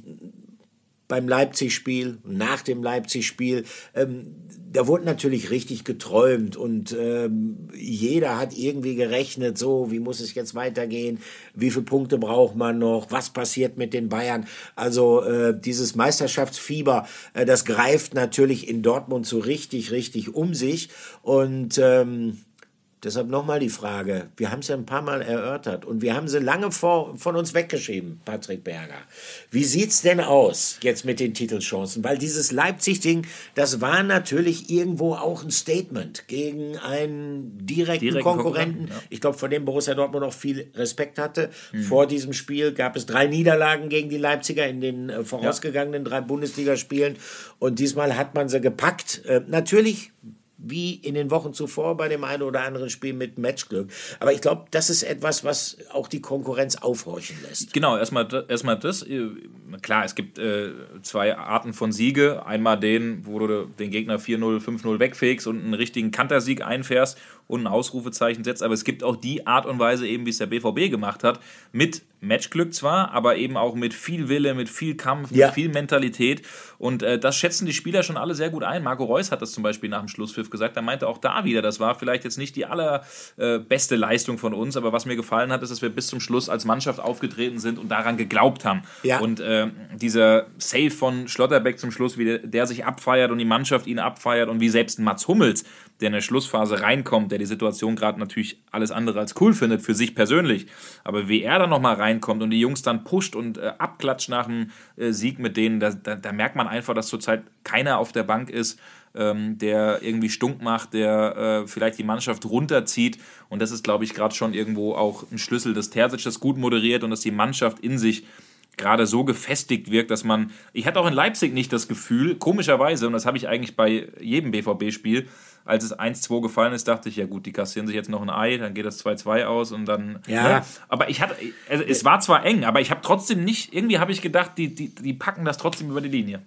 [SPEAKER 1] beim Leipzig-Spiel, nach dem Leipzig-Spiel, ähm, da wurde natürlich richtig geträumt und ähm, jeder hat irgendwie gerechnet, so, wie muss es jetzt weitergehen, wie viele Punkte braucht man noch, was passiert mit den Bayern. Also äh, dieses Meisterschaftsfieber, äh, das greift natürlich in Dortmund so richtig, richtig um sich. Und ähm, Deshalb nochmal die Frage. Wir haben es ja ein paar Mal erörtert und wir haben sie lange vor, von uns weggeschrieben, Patrick Berger. Wie sieht's denn aus jetzt mit den Titelchancen? Weil dieses Leipzig-Ding, das war natürlich irgendwo auch ein Statement gegen einen direkten, direkten Konkurrenten. Konkurrenten ja. Ich glaube, vor dem Borussia Dortmund noch viel Respekt hatte. Mhm. Vor diesem Spiel gab es drei Niederlagen gegen die Leipziger in den äh, vorausgegangenen ja. drei Bundesligaspielen. Und diesmal hat man sie gepackt. Äh, natürlich wie in den Wochen zuvor bei dem einen oder anderen Spiel mit Matchglück. Aber ich glaube, das ist etwas, was auch die Konkurrenz aufhorchen lässt.
[SPEAKER 2] Genau, erstmal erstmal das. Äh, klar, es gibt äh, zwei Arten von Siege. Einmal den, wo du den Gegner 4-0, 5-0 wegfegst und einen richtigen Kantersieg einfährst und ein Ausrufezeichen setzt. Aber es gibt auch die Art und Weise, eben wie es der BVB gemacht hat, mit Matchglück zwar, aber eben auch mit viel Wille, mit viel Kampf, ja. mit viel Mentalität. Und äh, das schätzen die Spieler schon alle sehr gut ein. Marco Reus hat das zum Beispiel nach dem Schlusspfiff gesagt. Er meinte auch da wieder, das war vielleicht jetzt nicht die allerbeste äh, Leistung von uns, aber was mir gefallen hat, ist, dass wir bis zum Schluss als Mannschaft aufgetreten sind und daran geglaubt haben. Ja. Und äh, dieser Save von Schlotterbeck zum Schluss, wie der, der sich abfeiert und die Mannschaft ihn abfeiert und wie selbst Mats Hummels, der in der Schlussphase reinkommt, der die Situation gerade natürlich alles andere als cool findet für sich persönlich, aber wie er dann nochmal reinkommt und die Jungs dann pusht und äh, abklatscht nach dem äh, Sieg mit denen, da, da, da, merkt man einfach, dass zurzeit keiner auf der Bank ist, ähm, der irgendwie stunk macht, der äh, vielleicht die Mannschaft runterzieht und das ist, glaube ich, gerade schon irgendwo auch ein Schlüssel, dass Terzic das gut moderiert und dass die Mannschaft in sich gerade so gefestigt wirkt, dass man. Ich hatte auch in Leipzig nicht das Gefühl, komischerweise, und das habe ich eigentlich bei jedem BVB-Spiel, als es 1-2 gefallen ist, dachte ich, ja gut, die kassieren sich jetzt noch ein Ei, dann geht das 2-2 aus und dann. Ja. Ne? Aber ich hatte, also es war zwar eng, aber ich habe trotzdem nicht, irgendwie habe ich gedacht, die, die, die packen das trotzdem über die Linie.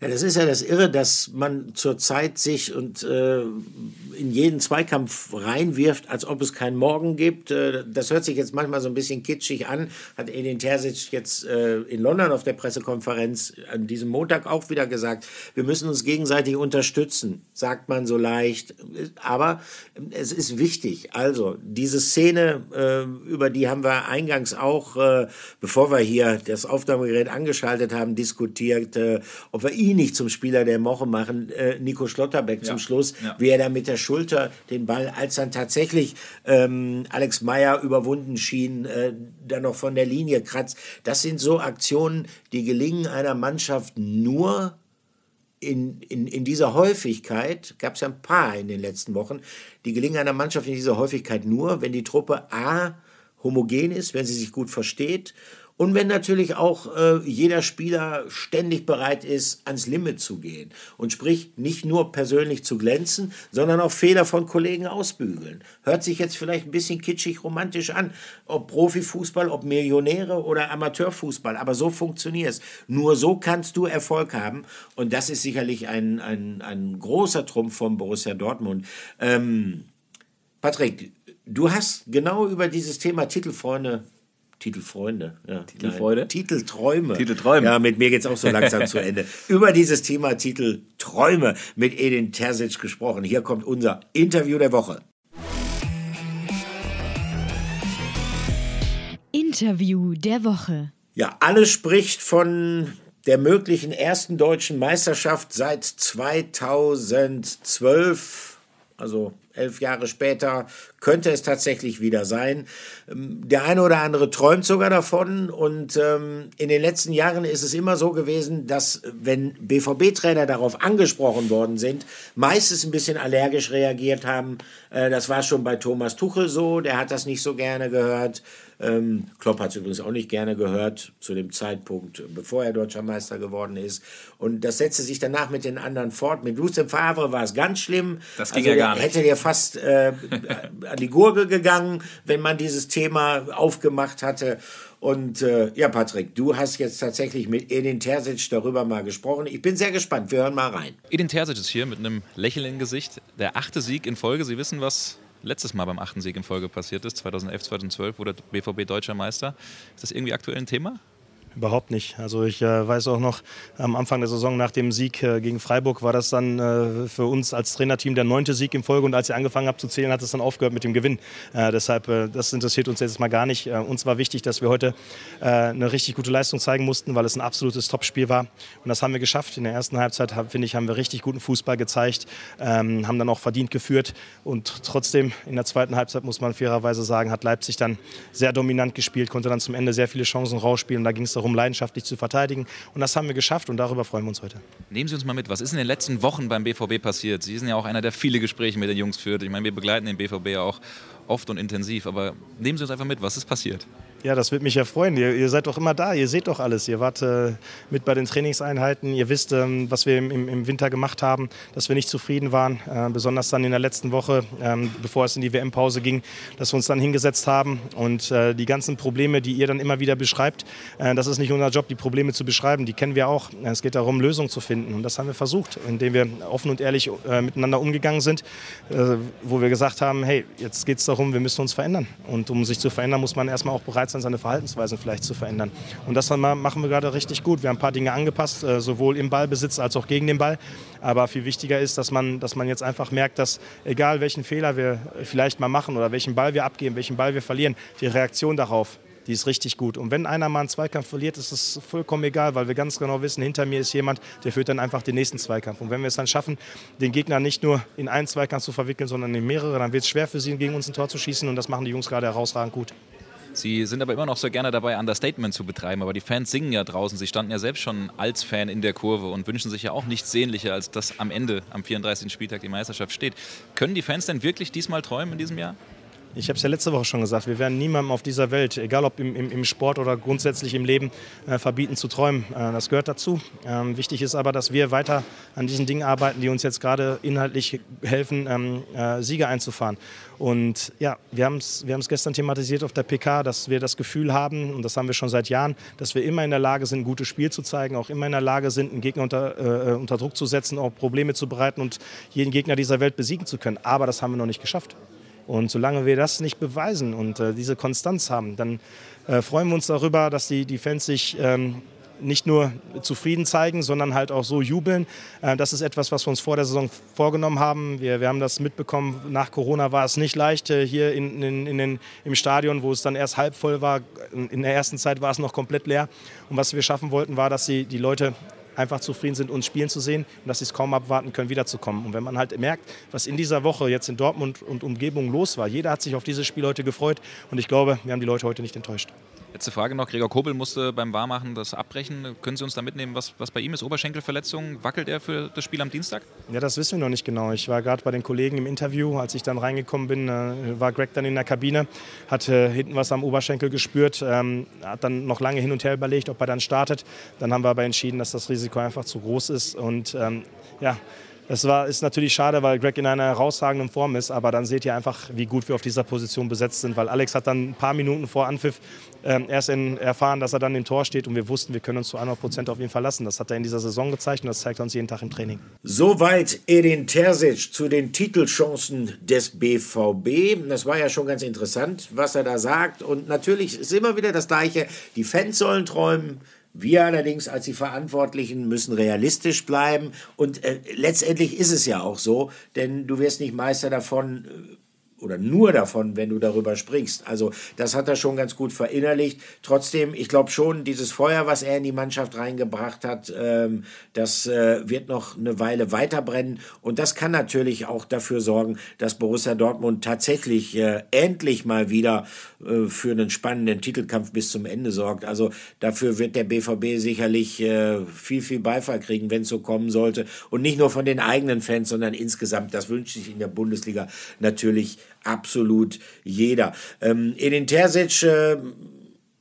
[SPEAKER 1] Ja, das ist ja das Irre, dass man zurzeit sich und äh, in jeden Zweikampf reinwirft, als ob es keinen Morgen gibt. Äh, das hört sich jetzt manchmal so ein bisschen kitschig an, hat Edin Terzic jetzt äh, in London auf der Pressekonferenz an diesem Montag auch wieder gesagt. Wir müssen uns gegenseitig unterstützen, sagt man so leicht nicht. Aber es ist wichtig. Also, diese Szene, äh, über die haben wir eingangs auch, äh, bevor wir hier das Aufnahmegerät angeschaltet haben, diskutiert, äh, ob wir ihn nicht zum Spieler der Woche machen. Äh, Nico Schlotterbeck ja. zum Schluss, ja. wie er da mit der Schulter den Ball, als dann tatsächlich ähm, Alex Meyer überwunden schien, äh, dann noch von der Linie kratzt. Das sind so Aktionen, die gelingen einer Mannschaft nur, in, in, in dieser Häufigkeit, gab es ja ein paar in den letzten Wochen, die gelingen einer Mannschaft in dieser Häufigkeit nur, wenn die Truppe A homogen ist, wenn sie sich gut versteht und wenn natürlich auch äh, jeder Spieler ständig bereit ist, ans Limit zu gehen. Und sprich, nicht nur persönlich zu glänzen, sondern auch Fehler von Kollegen ausbügeln. Hört sich jetzt vielleicht ein bisschen kitschig romantisch an. Ob Profifußball, ob Millionäre oder Amateurfußball. Aber so funktioniert es. Nur so kannst du Erfolg haben. Und das ist sicherlich ein, ein, ein großer Trumpf von Borussia Dortmund. Ähm, Patrick, du hast genau über dieses Thema Titelfreunde Titelfreunde. Ja,
[SPEAKER 2] Titelfreude?
[SPEAKER 1] Titelträume.
[SPEAKER 2] Titelträume.
[SPEAKER 1] Ja, mit mir geht es auch so langsam zu Ende. Über dieses Thema Titelträume mit Edin Terzic gesprochen. Hier kommt unser Interview der Woche.
[SPEAKER 3] Interview der Woche.
[SPEAKER 1] Ja, alles spricht von der möglichen ersten deutschen Meisterschaft seit 2012. Also elf Jahre später könnte es tatsächlich wieder sein. Ähm, der eine oder andere träumt sogar davon und ähm, in den letzten Jahren ist es immer so gewesen, dass wenn BVB-Trainer darauf angesprochen worden sind, meistens ein bisschen allergisch reagiert haben. Äh, das war schon bei Thomas Tuchel so, der hat das nicht so gerne gehört. Ähm, Klopp hat es übrigens auch nicht gerne gehört zu dem Zeitpunkt, bevor er deutscher Meister geworden ist. Und das setzte sich danach mit den anderen fort. Mit Lucien Favre war es ganz schlimm.
[SPEAKER 2] Das ging also, ja gar nicht.
[SPEAKER 1] Hätte der fast äh, an die Gurgel gegangen, wenn man dieses Thema aufgemacht hatte. Und äh, ja, Patrick, du hast jetzt tatsächlich mit Edin Terzic darüber mal gesprochen. Ich bin sehr gespannt. Wir hören mal rein.
[SPEAKER 2] Edin Terzic ist hier mit einem Lächeln im Gesicht. Der achte Sieg in Folge. Sie wissen, was letztes Mal beim achten Sieg in Folge passiert ist. 2011, 2012 wurde BVB deutscher Meister. Ist das irgendwie aktuell ein Thema?
[SPEAKER 4] Überhaupt nicht. Also ich äh, weiß auch noch, am Anfang der Saison nach dem Sieg äh, gegen Freiburg war das dann äh, für uns als Trainerteam der neunte Sieg in Folge und als ich angefangen habe zu zählen, hat es dann aufgehört mit dem Gewinn. Äh, deshalb, äh, das interessiert uns jetzt mal gar nicht. Äh, uns war wichtig, dass wir heute eine richtig gute Leistung zeigen mussten, weil es ein absolutes Topspiel war. Und das haben wir geschafft. In der ersten Halbzeit, finde ich, haben wir richtig guten Fußball gezeigt, ähm, haben dann auch verdient geführt. Und trotzdem, in der zweiten Halbzeit muss man fairerweise sagen, hat Leipzig dann sehr dominant gespielt, konnte dann zum Ende sehr viele Chancen rausspielen. Und da ging es darum, leidenschaftlich zu verteidigen. Und das haben wir geschafft und darüber freuen wir uns heute.
[SPEAKER 2] Nehmen Sie uns mal mit, was ist in den letzten Wochen beim BVB passiert? Sie sind ja auch einer, der viele Gespräche mit den Jungs führt. Ich meine, wir begleiten den BVB ja auch oft und intensiv, aber nehmen Sie uns einfach mit, was ist passiert?
[SPEAKER 4] Ja, das würde mich ja freuen. Ihr, ihr, seid doch immer da, ihr seht doch alles. Ihr wart äh, mit bei den Trainingseinheiten, ihr wisst, ähm, was wir im, im, Winter gemacht haben, dass wir nicht zufrieden waren. Äh, besonders dann in der letzten Woche, ähm, bevor es in die WM-Pause ging, dass wir uns dann hingesetzt haben und äh, die ganzen Probleme, die ihr dann immer wieder beschreibt, äh, das ist nicht unser Job, die Probleme zu beschreiben, die kennen wir auch. Es geht darum, Lösungen zu finden und das haben wir versucht, indem wir offen und ehrlich äh, miteinander umgegangen sind, äh, wo wir gesagt haben, hey, jetzt geht es darum, wir müssen uns verändern. Und um sich zu verändern, muss man erstmal auch bereit sein, seine Verhaltensweisen vielleicht zu verändern. Und das machen wir gerade richtig gut. Wir haben ein paar Dinge angepasst, äh, sowohl im Ballbesitz als auch gegen den Ball. Aber viel wichtiger ist, dass man, dass man jetzt einfach merkt, dass egal welchen Fehler wir vielleicht mal machen oder welchen Ball wir abgeben, welchen Ball wir verlieren, die Reaktion darauf die ist richtig gut. Und wenn einer mal einen Zweikampf verliert, ist es vollkommen egal, weil wir ganz genau wissen, hinter mir ist jemand, der führt dann einfach den nächsten Zweikampf. Und wenn wir es dann schaffen, den Gegner nicht nur in einen Zweikampf zu verwickeln, sondern in mehrere, dann wird es schwer für sie, gegen uns ein Tor zu schießen. Und das machen die Jungs gerade herausragend gut.
[SPEAKER 2] Sie sind aber immer noch so gerne dabei, Understatement zu betreiben. Aber die Fans singen ja draußen. Sie standen ja selbst schon als Fan in der Kurve und wünschen sich ja auch nichts sehnlicher, als dass am Ende, am 34. Spieltag, die Meisterschaft steht. Können die Fans denn wirklich diesmal träumen in diesem Jahr?
[SPEAKER 4] Ich habe es ja letzte Woche schon gesagt, wir werden niemandem auf dieser Welt, egal ob im, im, im Sport oder grundsätzlich im Leben, äh, verbieten zu träumen. Äh, das gehört dazu. Ähm, wichtig ist aber, dass wir weiter an diesen Dingen arbeiten, die uns jetzt gerade inhaltlich helfen, ähm, äh, Siege einzufahren. Und ja, wir haben es wir gestern thematisiert auf der PK, dass wir das Gefühl haben, und das haben wir schon seit Jahren, dass wir immer in der Lage sind, ein gutes Spiel zu zeigen, auch immer in der Lage sind, einen Gegner unter, äh, unter Druck zu setzen, auch Probleme zu bereiten und jeden Gegner dieser Welt besiegen zu können. Aber das haben wir noch nicht geschafft. Und solange wir das nicht beweisen und äh, diese Konstanz haben, dann äh, freuen wir uns darüber, dass die, die Fans sich ähm, nicht nur zufrieden zeigen, sondern halt auch so jubeln. Äh, das ist etwas, was wir uns vor der Saison vorgenommen haben. Wir, wir haben das mitbekommen. Nach Corona war es nicht leicht äh, hier in, in, in den, im Stadion, wo es dann erst halb voll war. In der ersten Zeit war es noch komplett leer. Und was wir schaffen wollten, war, dass die, die Leute einfach zufrieden sind, uns spielen zu sehen und dass sie es kaum abwarten können, wiederzukommen. Und wenn man halt merkt, was in dieser Woche jetzt in Dortmund und Umgebung los war, jeder hat sich auf dieses Spiel heute gefreut und ich glaube, wir haben die Leute heute nicht enttäuscht.
[SPEAKER 2] Letzte Frage noch. Gregor Kobel musste beim Warmachen das abbrechen. Können Sie uns da mitnehmen, was, was bei ihm ist? Oberschenkelverletzung? Wackelt er für das Spiel am Dienstag?
[SPEAKER 4] Ja, das wissen wir noch nicht genau. Ich war gerade bei den Kollegen im Interview. Als ich dann reingekommen bin, äh, war Greg dann in der Kabine, hat äh, hinten was am Oberschenkel gespürt, ähm, hat dann noch lange hin und her überlegt, ob er dann startet. Dann haben wir aber entschieden, dass das Risiko einfach zu groß ist. Und ähm, ja, das war, ist natürlich schade, weil Greg in einer herausragenden Form ist, aber dann seht ihr einfach, wie gut wir auf dieser Position besetzt sind, weil Alex hat dann ein paar Minuten vor Anpfiff äh, erst in, erfahren, dass er dann im Tor steht und wir wussten, wir können uns zu 100 Prozent auf ihn verlassen. Das hat er in dieser Saison gezeigt und das zeigt er uns jeden Tag im Training.
[SPEAKER 1] Soweit Edin Terzic zu den Titelchancen des BVB. Das war ja schon ganz interessant, was er da sagt und natürlich ist immer wieder das Gleiche. Die Fans sollen träumen, wir allerdings als die Verantwortlichen müssen realistisch bleiben. Und äh, letztendlich ist es ja auch so, denn du wirst nicht Meister davon, äh, oder nur davon, wenn du darüber sprichst. Also das hat er schon ganz gut verinnerlicht. Trotzdem, ich glaube schon, dieses Feuer, was er in die Mannschaft reingebracht hat, ähm, das äh, wird noch eine Weile weiterbrennen. Und das kann natürlich auch dafür sorgen, dass Borussia Dortmund tatsächlich äh, endlich mal wieder äh, für einen spannenden Titelkampf bis zum Ende sorgt. Also dafür wird der BVB sicherlich äh, viel, viel Beifall kriegen, wenn es so kommen sollte. Und nicht nur von den eigenen Fans, sondern insgesamt. Das wünscht sich in der Bundesliga natürlich absolut jeder. Ähm, Edin Terzic äh,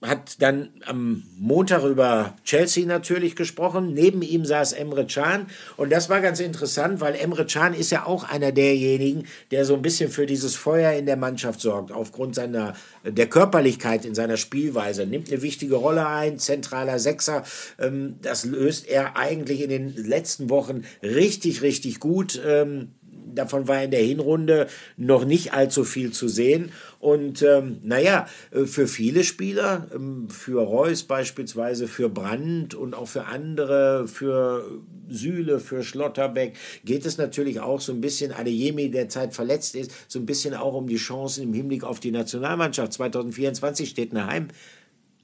[SPEAKER 1] hat dann am Montag über Chelsea natürlich gesprochen. Neben ihm saß Emre Can. Und das war ganz interessant, weil Emre Can ist ja auch einer derjenigen, der so ein bisschen für dieses Feuer in der Mannschaft sorgt, aufgrund seiner, der Körperlichkeit in seiner Spielweise. Nimmt eine wichtige Rolle ein, zentraler Sechser. Ähm, das löst er eigentlich in den letzten Wochen richtig, richtig gut. Ähm, davon war in der Hinrunde noch nicht allzu viel zu sehen. Und ähm, naja, äh, für viele Spieler, ähm, für Reus beispielsweise, für Brandt und auch für andere, für Sühle, für Schlotterbeck, geht es natürlich auch so ein bisschen, Adeyemi, der Zeit verletzt ist, so ein bisschen auch um die Chancen im Hinblick auf die Nationalmannschaft. 2024 steht eine Heim.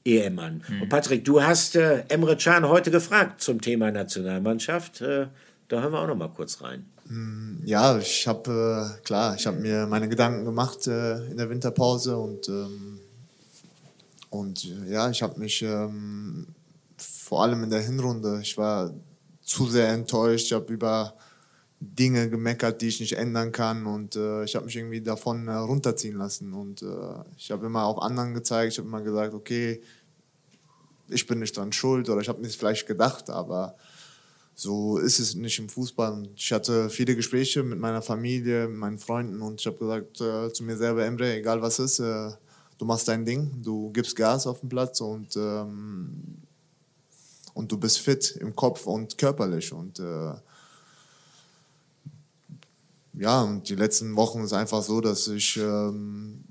[SPEAKER 1] EM an. Mhm. Und Patrick, du hast äh, Emre Can heute gefragt zum Thema Nationalmannschaft. Äh, da hören wir auch noch mal kurz rein.
[SPEAKER 5] Mm, ja, ich habe, äh, klar, ich habe mir meine Gedanken gemacht äh, in der Winterpause und, ähm, und äh, ja, ich habe mich ähm, vor allem in der Hinrunde, ich war zu sehr enttäuscht, ich habe über Dinge gemeckert, die ich nicht ändern kann und äh, ich habe mich irgendwie davon äh, runterziehen lassen und äh, ich habe immer auf anderen gezeigt, ich habe immer gesagt, okay, ich bin nicht dran schuld oder ich habe nicht vielleicht gedacht, aber so ist es nicht im Fußball. Ich hatte viele Gespräche mit meiner Familie, mit meinen Freunden und ich habe gesagt äh, zu mir selber, Emre, egal was ist, äh, du machst dein Ding, du gibst Gas auf dem Platz und, ähm, und du bist fit im Kopf und körperlich. Und äh, ja, und die letzten Wochen ist einfach so, dass ich ähm,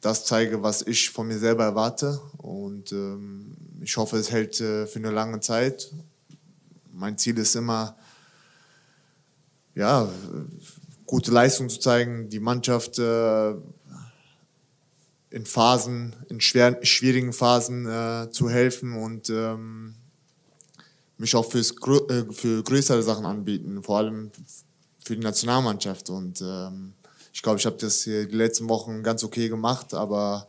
[SPEAKER 5] das zeige, was ich von mir selber erwarte. Und ähm, ich hoffe, es hält äh, für eine lange Zeit mein Ziel ist immer, ja, gute Leistung zu zeigen, die Mannschaft äh, in Phasen, in schwer, schwierigen Phasen äh, zu helfen und ähm, mich auch fürs, äh, für größere Sachen anbieten, vor allem für die Nationalmannschaft. Und ähm, ich glaube, ich habe das hier die letzten Wochen ganz okay gemacht, aber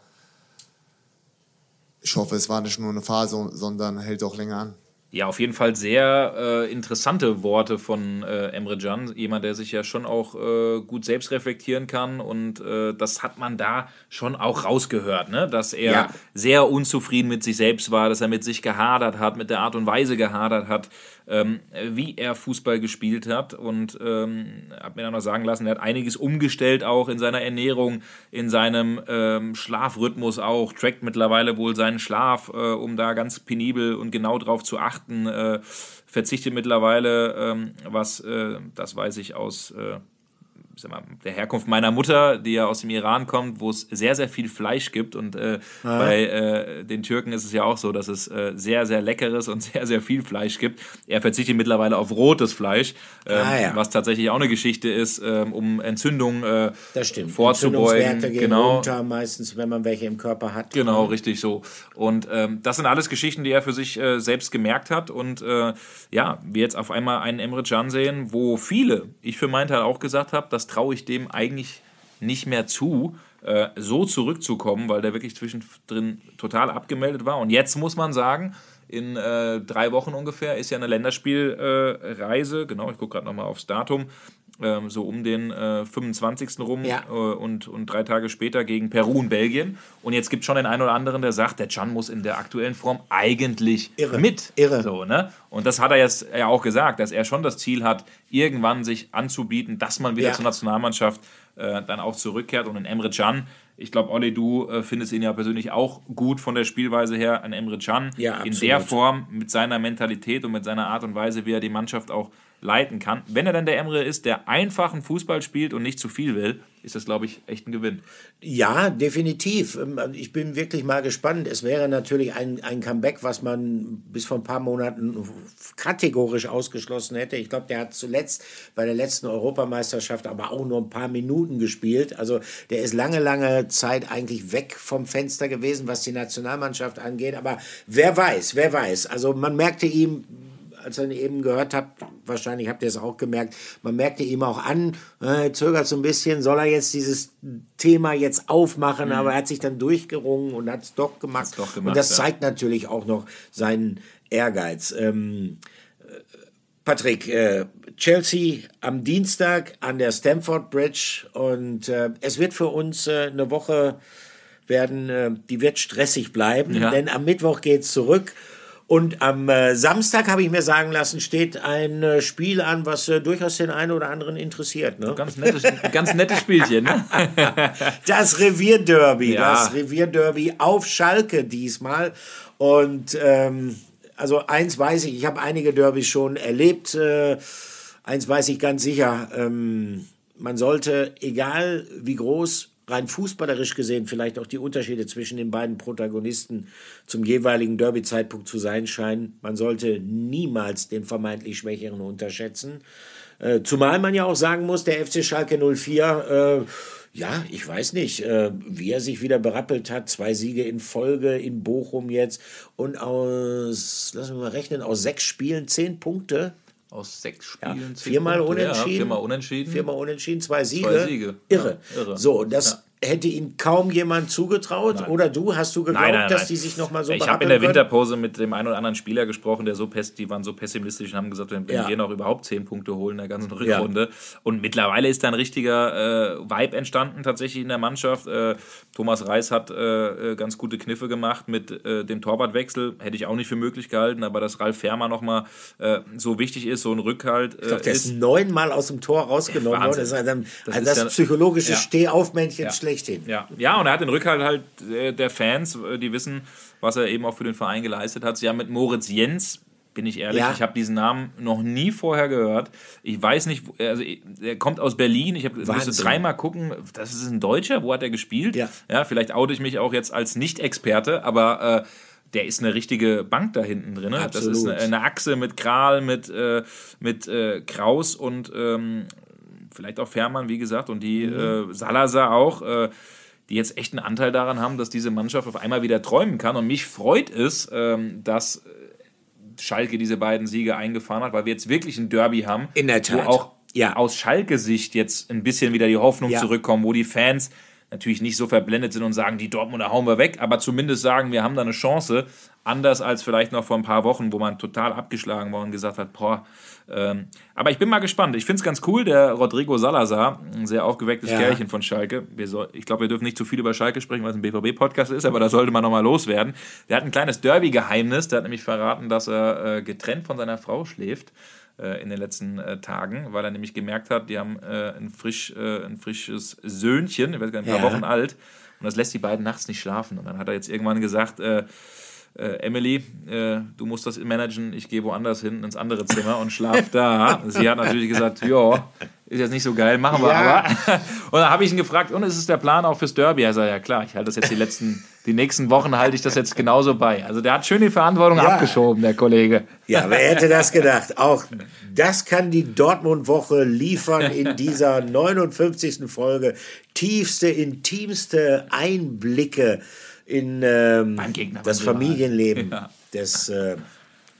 [SPEAKER 5] ich hoffe, es war nicht nur eine Phase, sondern hält auch länger an.
[SPEAKER 2] Ja, auf jeden Fall sehr äh, interessante Worte von äh, Emre Can. Jemand, der sich ja schon auch äh, gut selbst reflektieren kann. Und äh, das hat man da schon auch rausgehört, ne? dass er ja. sehr unzufrieden mit sich selbst war, dass er mit sich gehadert hat, mit der Art und Weise gehadert hat, ähm, wie er Fußball gespielt hat. Und ähm, hat mir dann noch sagen lassen, er hat einiges umgestellt auch in seiner Ernährung, in seinem ähm, Schlafrhythmus auch, trackt mittlerweile wohl seinen Schlaf, äh, um da ganz penibel und genau drauf zu achten achten, äh, verzichtet mittlerweile, ähm, was, äh, das weiß ich aus äh, mal, der Herkunft meiner Mutter, die ja aus dem Iran kommt, wo es sehr, sehr viel Fleisch gibt. Und äh, ah. bei äh, den Türken ist es ja auch so, dass es äh, sehr, sehr leckeres und sehr, sehr viel Fleisch gibt. Er verzichtet mittlerweile auf rotes Fleisch, ähm, ah, ja. was tatsächlich auch eine Geschichte ist, ähm, um Entzündungen äh, das stimmt. vorzubeugen.
[SPEAKER 1] Gehen genau. runter, meistens, wenn man welche im Körper hat.
[SPEAKER 2] Genau, richtig so. Und ähm, das sind alles Geschichten, die er für sich äh, selbst gemerkt hat. Und äh, ja, wir jetzt auf einmal einen Emre Can sehen, wo viele, ich für meinen Teil auch gesagt habe, dass traue ich dem eigentlich nicht mehr zu, äh, so zurückzukommen, weil der wirklich zwischendrin total abgemeldet war. Und jetzt muss man sagen, in äh, drei Wochen ungefähr ist ja eine Länderspielreise, äh, genau, ich gucke gerade nochmal aufs Datum, ähm, so um den äh, 25. rum ja. äh, und, und drei Tage später gegen Peru und Belgien. Und jetzt gibt es schon den einen oder anderen, der sagt, der Can muss in der aktuellen Form eigentlich Irre. mit.
[SPEAKER 1] Irre.
[SPEAKER 2] So, ne? Und das hat er jetzt ja auch gesagt, dass er schon das Ziel hat, irgendwann sich anzubieten, dass man wieder ja. zur Nationalmannschaft äh, dann auch zurückkehrt. Und in Emre Can, ich glaube, Olli, du äh, findest ihn ja persönlich auch gut von der Spielweise her an Emre Can. Ja, in der Form, mit seiner Mentalität und mit seiner Art und Weise, wie er die Mannschaft auch leiten kann. Wenn er dann der Emre ist, der einfachen Fußball spielt und nicht zu viel will, ist das, glaube ich, echt ein Gewinn.
[SPEAKER 1] Ja, definitiv. Ähm, ich bin wirklich mal gespannt. Es wäre natürlich ein, ein Comeback, was man bis vor ein paar Monaten kategorisch ausgeschlossen hätte. Ich glaube, der hat zuletzt bei der letzten Europameisterschaft aber auch nur ein paar Minuten gespielt. Also der ist lange, lange Zeit eigentlich weg vom Fenster gewesen, was die Nationalmannschaft angeht. Aber wer weiß, wer weiß. Also man merkte ihm als ihr eben gehört habt, wahrscheinlich habt ihr es auch gemerkt, man merkte ihm auch an, äh, zögert so ein bisschen, soll er jetzt dieses Thema jetzt aufmachen, mhm. aber er hat sich dann durchgerungen und hat es doch gemacht. Doch gemacht. Und das ja. zeigt natürlich auch noch seinen Ehrgeiz. Ähm, äh, Patrick, äh, Chelsea am Dienstag an der Stamford Bridge und äh, es wird für uns äh, eine Woche werden, äh, die wird stressig bleiben,
[SPEAKER 2] Ja.
[SPEAKER 1] denn am Mittwoch geht's zurück. Und am äh, Samstag, habe ich mir sagen lassen, steht ein äh, Spiel an, was äh, durchaus den einen oder anderen interessiert. Ne?
[SPEAKER 2] Ganz nettes, ganz nettes Spielchen, ne?
[SPEAKER 1] Das Revierderby,
[SPEAKER 2] Ja.
[SPEAKER 1] das Revierderby auf Schalke diesmal. Und ähm, also eins weiß ich, ich habe einige Derbys schon erlebt. Äh, eins weiß ich ganz sicher, ähm, man sollte, egal wie groß rein fußballerisch gesehen vielleicht auch die Unterschiede zwischen den beiden Protagonisten zum jeweiligen Derby-Zeitpunkt zu sein scheinen, man sollte niemals den vermeintlich Schwächeren unterschätzen. Äh, zumal man ja auch sagen muss, der FC Schalke 04, äh, ja, ich weiß nicht, äh, wie er sich wieder berappelt hat. Zwei Siege in Folge in Bochum jetzt und aus, lassen wir mal rechnen, aus sechs Spielen zehn Punkte.
[SPEAKER 2] Aus sechs
[SPEAKER 1] Ja,
[SPEAKER 2] Spielen. zehn
[SPEAKER 1] viermal
[SPEAKER 2] Punkte.
[SPEAKER 1] unentschieden.
[SPEAKER 2] Ja, viermal unentschieden.
[SPEAKER 1] Viermal unentschieden, zwei Siege.
[SPEAKER 2] Zwei Siege.
[SPEAKER 1] Irre.
[SPEAKER 2] Ja, irre.
[SPEAKER 1] So, das hätte ihnen kaum jemand zugetraut. Oder du, hast du geglaubt,
[SPEAKER 2] Nein, nein,
[SPEAKER 1] dass
[SPEAKER 2] nein.
[SPEAKER 1] die sich nochmal so
[SPEAKER 2] Ich habe in der
[SPEAKER 1] können?
[SPEAKER 2] Winterpause mit dem einen oder anderen Spieler gesprochen, der so pess die waren so pessimistisch und haben gesagt, wenn
[SPEAKER 1] Ja.
[SPEAKER 2] wir noch überhaupt zehn Punkte holen in der ganzen Rückrunde. Und mittlerweile ist da ein richtiger äh, Vibe entstanden tatsächlich in der Mannschaft. Äh, Thomas Reis hat äh, äh, ganz gute Kniffe gemacht mit äh, dem Torwartwechsel. Hätte ich auch nicht für möglich gehalten, aber dass Ralf Fährmann nochmal äh, so wichtig ist, so ein Rückhalt
[SPEAKER 1] Ich glaube, der ist neunmal aus dem Tor rausgenommen
[SPEAKER 2] Ja,
[SPEAKER 1] worden. Das ist, ein,
[SPEAKER 2] Das
[SPEAKER 1] also
[SPEAKER 2] ist
[SPEAKER 1] das
[SPEAKER 2] ja-
[SPEAKER 1] psychologische
[SPEAKER 2] Ja.
[SPEAKER 1] Stehaufmännchen
[SPEAKER 2] Ja.
[SPEAKER 1] Schlechthin.
[SPEAKER 2] Ja. ja, und er hat den Rückhalt halt äh, der Fans, äh, die wissen, was er eben auch für den Verein geleistet hat. Sie haben mit Moritz Jens, bin ich ehrlich,
[SPEAKER 1] Ja.
[SPEAKER 2] ich habe diesen Namen noch nie vorher gehört. Ich weiß nicht, also er kommt aus Berlin. Ich habe musste dreimal gucken, das ist ein Deutscher, wo hat er gespielt?
[SPEAKER 1] Ja.
[SPEAKER 2] ja vielleicht oute ich mich auch jetzt als Nicht-Experte, aber äh, der ist eine richtige Bank da hinten drin. ne? Das ist eine, eine Achse mit Kral, mit, äh, mit äh, Kraus und ähm, vielleicht auch Fährmann, wie gesagt, und die
[SPEAKER 1] Mhm.
[SPEAKER 2] äh, Salazar auch, äh, die jetzt echt einen Anteil daran haben, dass diese Mannschaft auf einmal wieder träumen kann. Und mich freut es, ähm, dass äh, Schalke diese beiden Siege eingefahren hat, weil wir jetzt wirklich ein Derby haben,
[SPEAKER 1] In der Tat.
[SPEAKER 2] wo auch
[SPEAKER 1] Ja.
[SPEAKER 2] aus Schalke-Sicht jetzt ein bisschen wieder die Hoffnung
[SPEAKER 1] Ja.
[SPEAKER 2] zurückkommt, wo die Fans natürlich nicht so verblendet sind und sagen, die Dortmunder hauen wir weg, aber zumindest sagen, wir haben da eine Chance, anders als vielleicht noch vor ein paar Wochen, wo man total abgeschlagen war und gesagt hat, boah, ähm, aber ich bin mal gespannt. Ich finde es ganz cool, der Rodrigo Salazar, ein sehr aufgewecktes
[SPEAKER 1] Ja.
[SPEAKER 2] Kerlchen von Schalke. Soll, ich glaube, wir dürfen nicht zu viel über Schalke sprechen, weil es ein BVB-Podcast ist, aber da sollte man nochmal loswerden. Der hat ein kleines Derby-Geheimnis, der hat nämlich verraten, dass er äh, getrennt von seiner Frau schläft in den letzten äh, Tagen, weil er nämlich gemerkt hat, die haben äh, ein, frisch, äh, ein frisches Söhnchen, ich weiß gar nicht, ein paar
[SPEAKER 1] Ja.
[SPEAKER 2] Wochen alt, und das lässt die beiden nachts nicht schlafen. Und dann hat er jetzt irgendwann gesagt, äh, äh, Emily, äh, du musst das managen, ich gehe woanders hin ins andere Zimmer und schlaf da. Sie hat natürlich gesagt, ja, ist jetzt nicht so geil, machen wir
[SPEAKER 1] Ja.
[SPEAKER 2] aber. Und dann habe ich ihn gefragt, und ist es der Plan auch fürs Derby? Er sagt, ja klar, ich halte das jetzt die letzten, die nächsten Wochen halte ich das jetzt genauso bei. Also der hat schön die Verantwortung
[SPEAKER 1] Ja.
[SPEAKER 2] abgeschoben, der Kollege.
[SPEAKER 1] Ja, wer hätte das gedacht? Auch das kann die Dortmund-Woche liefern in dieser 59. Folge. Tiefste, intimste Einblicke in ähm, das. Familienleben
[SPEAKER 2] Ja.
[SPEAKER 1] des äh,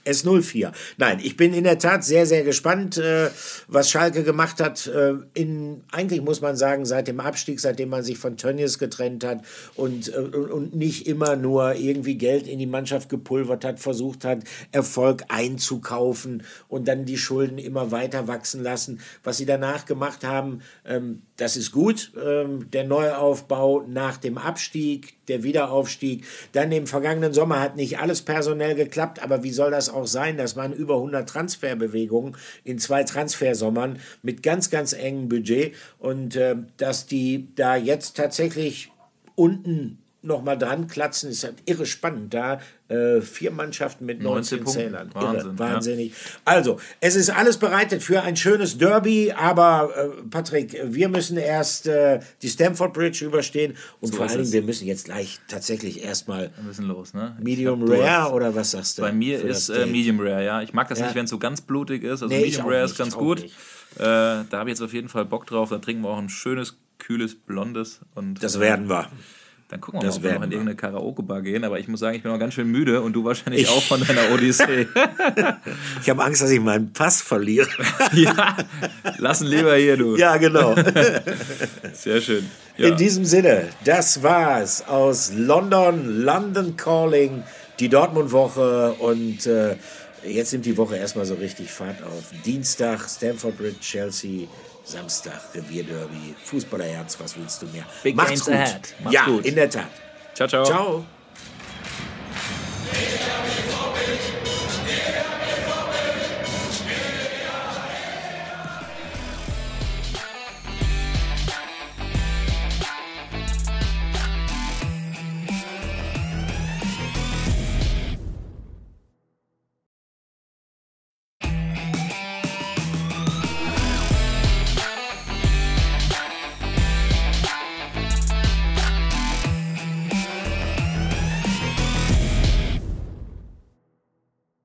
[SPEAKER 1] S04. Nein, ich bin in der Tat sehr, sehr gespannt, äh, was Schalke gemacht hat. Äh, in, eigentlich muss man sagen, seit dem Abstieg, seitdem man sich von Tönnies getrennt hat und, äh, und, nicht immer nur irgendwie Geld in die Mannschaft gepulvert hat, versucht hat, Erfolg einzukaufen und dann die Schulden immer weiter wachsen lassen. Was sie danach gemacht haben, ähm, das ist gut. Ähm, der Neuaufbau nach dem Abstieg, der Wiederaufstieg. Dann im vergangenen Sommer hat nicht alles personell geklappt, aber wie soll das auch sein? Das waren über 100 Transferbewegungen in zwei Transfersommern mit ganz, ganz engem Budget und äh, dass die da jetzt tatsächlich unten nochmal dran klatzen, ist halt irre spannend. Da äh, vier Mannschaften mit 19,
[SPEAKER 2] 19 Punkten.
[SPEAKER 1] Zählern.
[SPEAKER 2] Wahnsinn,
[SPEAKER 1] irre,
[SPEAKER 2] ja.
[SPEAKER 1] wahnsinnig. Also, es ist alles bereitet für ein schönes Derby, aber äh, Patrick, wir müssen erst äh, die Stamford Bridge überstehen und vor
[SPEAKER 2] ist
[SPEAKER 1] allen Dingen, wir müssen jetzt gleich tatsächlich erstmal
[SPEAKER 2] Wir müssen los, ne?
[SPEAKER 1] Medium
[SPEAKER 2] Durst.
[SPEAKER 1] Rare oder was sagst du?
[SPEAKER 2] Bei mir ist äh? Medium Rare, ja. Ich mag das
[SPEAKER 1] Ja.
[SPEAKER 2] nicht, wenn es so ganz blutig ist. Also
[SPEAKER 1] Nee,
[SPEAKER 2] Medium Rare
[SPEAKER 1] nicht,
[SPEAKER 2] ist ganz gut. Äh, da habe ich jetzt auf jeden Fall Bock drauf. Da trinken wir auch ein schönes, kühles, blondes. Und,
[SPEAKER 1] Das werden wir.
[SPEAKER 2] Dann gucken wir
[SPEAKER 1] das
[SPEAKER 2] mal, ob wir noch in irgendeine Karaoke-Bar gehen. Aber ich muss sagen, ich bin noch ganz schön müde und du wahrscheinlich
[SPEAKER 1] Ich-
[SPEAKER 2] auch von deiner Odyssee.
[SPEAKER 1] Ich habe Angst, dass ich meinen Pass verliere.
[SPEAKER 2] ja, lassen lieber hier, du.
[SPEAKER 1] ja, genau.
[SPEAKER 2] Sehr schön. Ja.
[SPEAKER 1] In diesem Sinne, das war's aus London, London Calling, die Dortmund-Woche und äh, jetzt nimmt die Woche erstmal so richtig Fahrt auf. Dienstag Stamford Bridge, Chelsea, Samstag Revierderby, Fußballerherz, was willst du mehr?
[SPEAKER 2] Big
[SPEAKER 1] Macht's gut.
[SPEAKER 2] ahead. Macht's
[SPEAKER 1] ja,
[SPEAKER 2] gut.
[SPEAKER 1] in der Tat.
[SPEAKER 2] Ciao, ciao.
[SPEAKER 1] Ciao.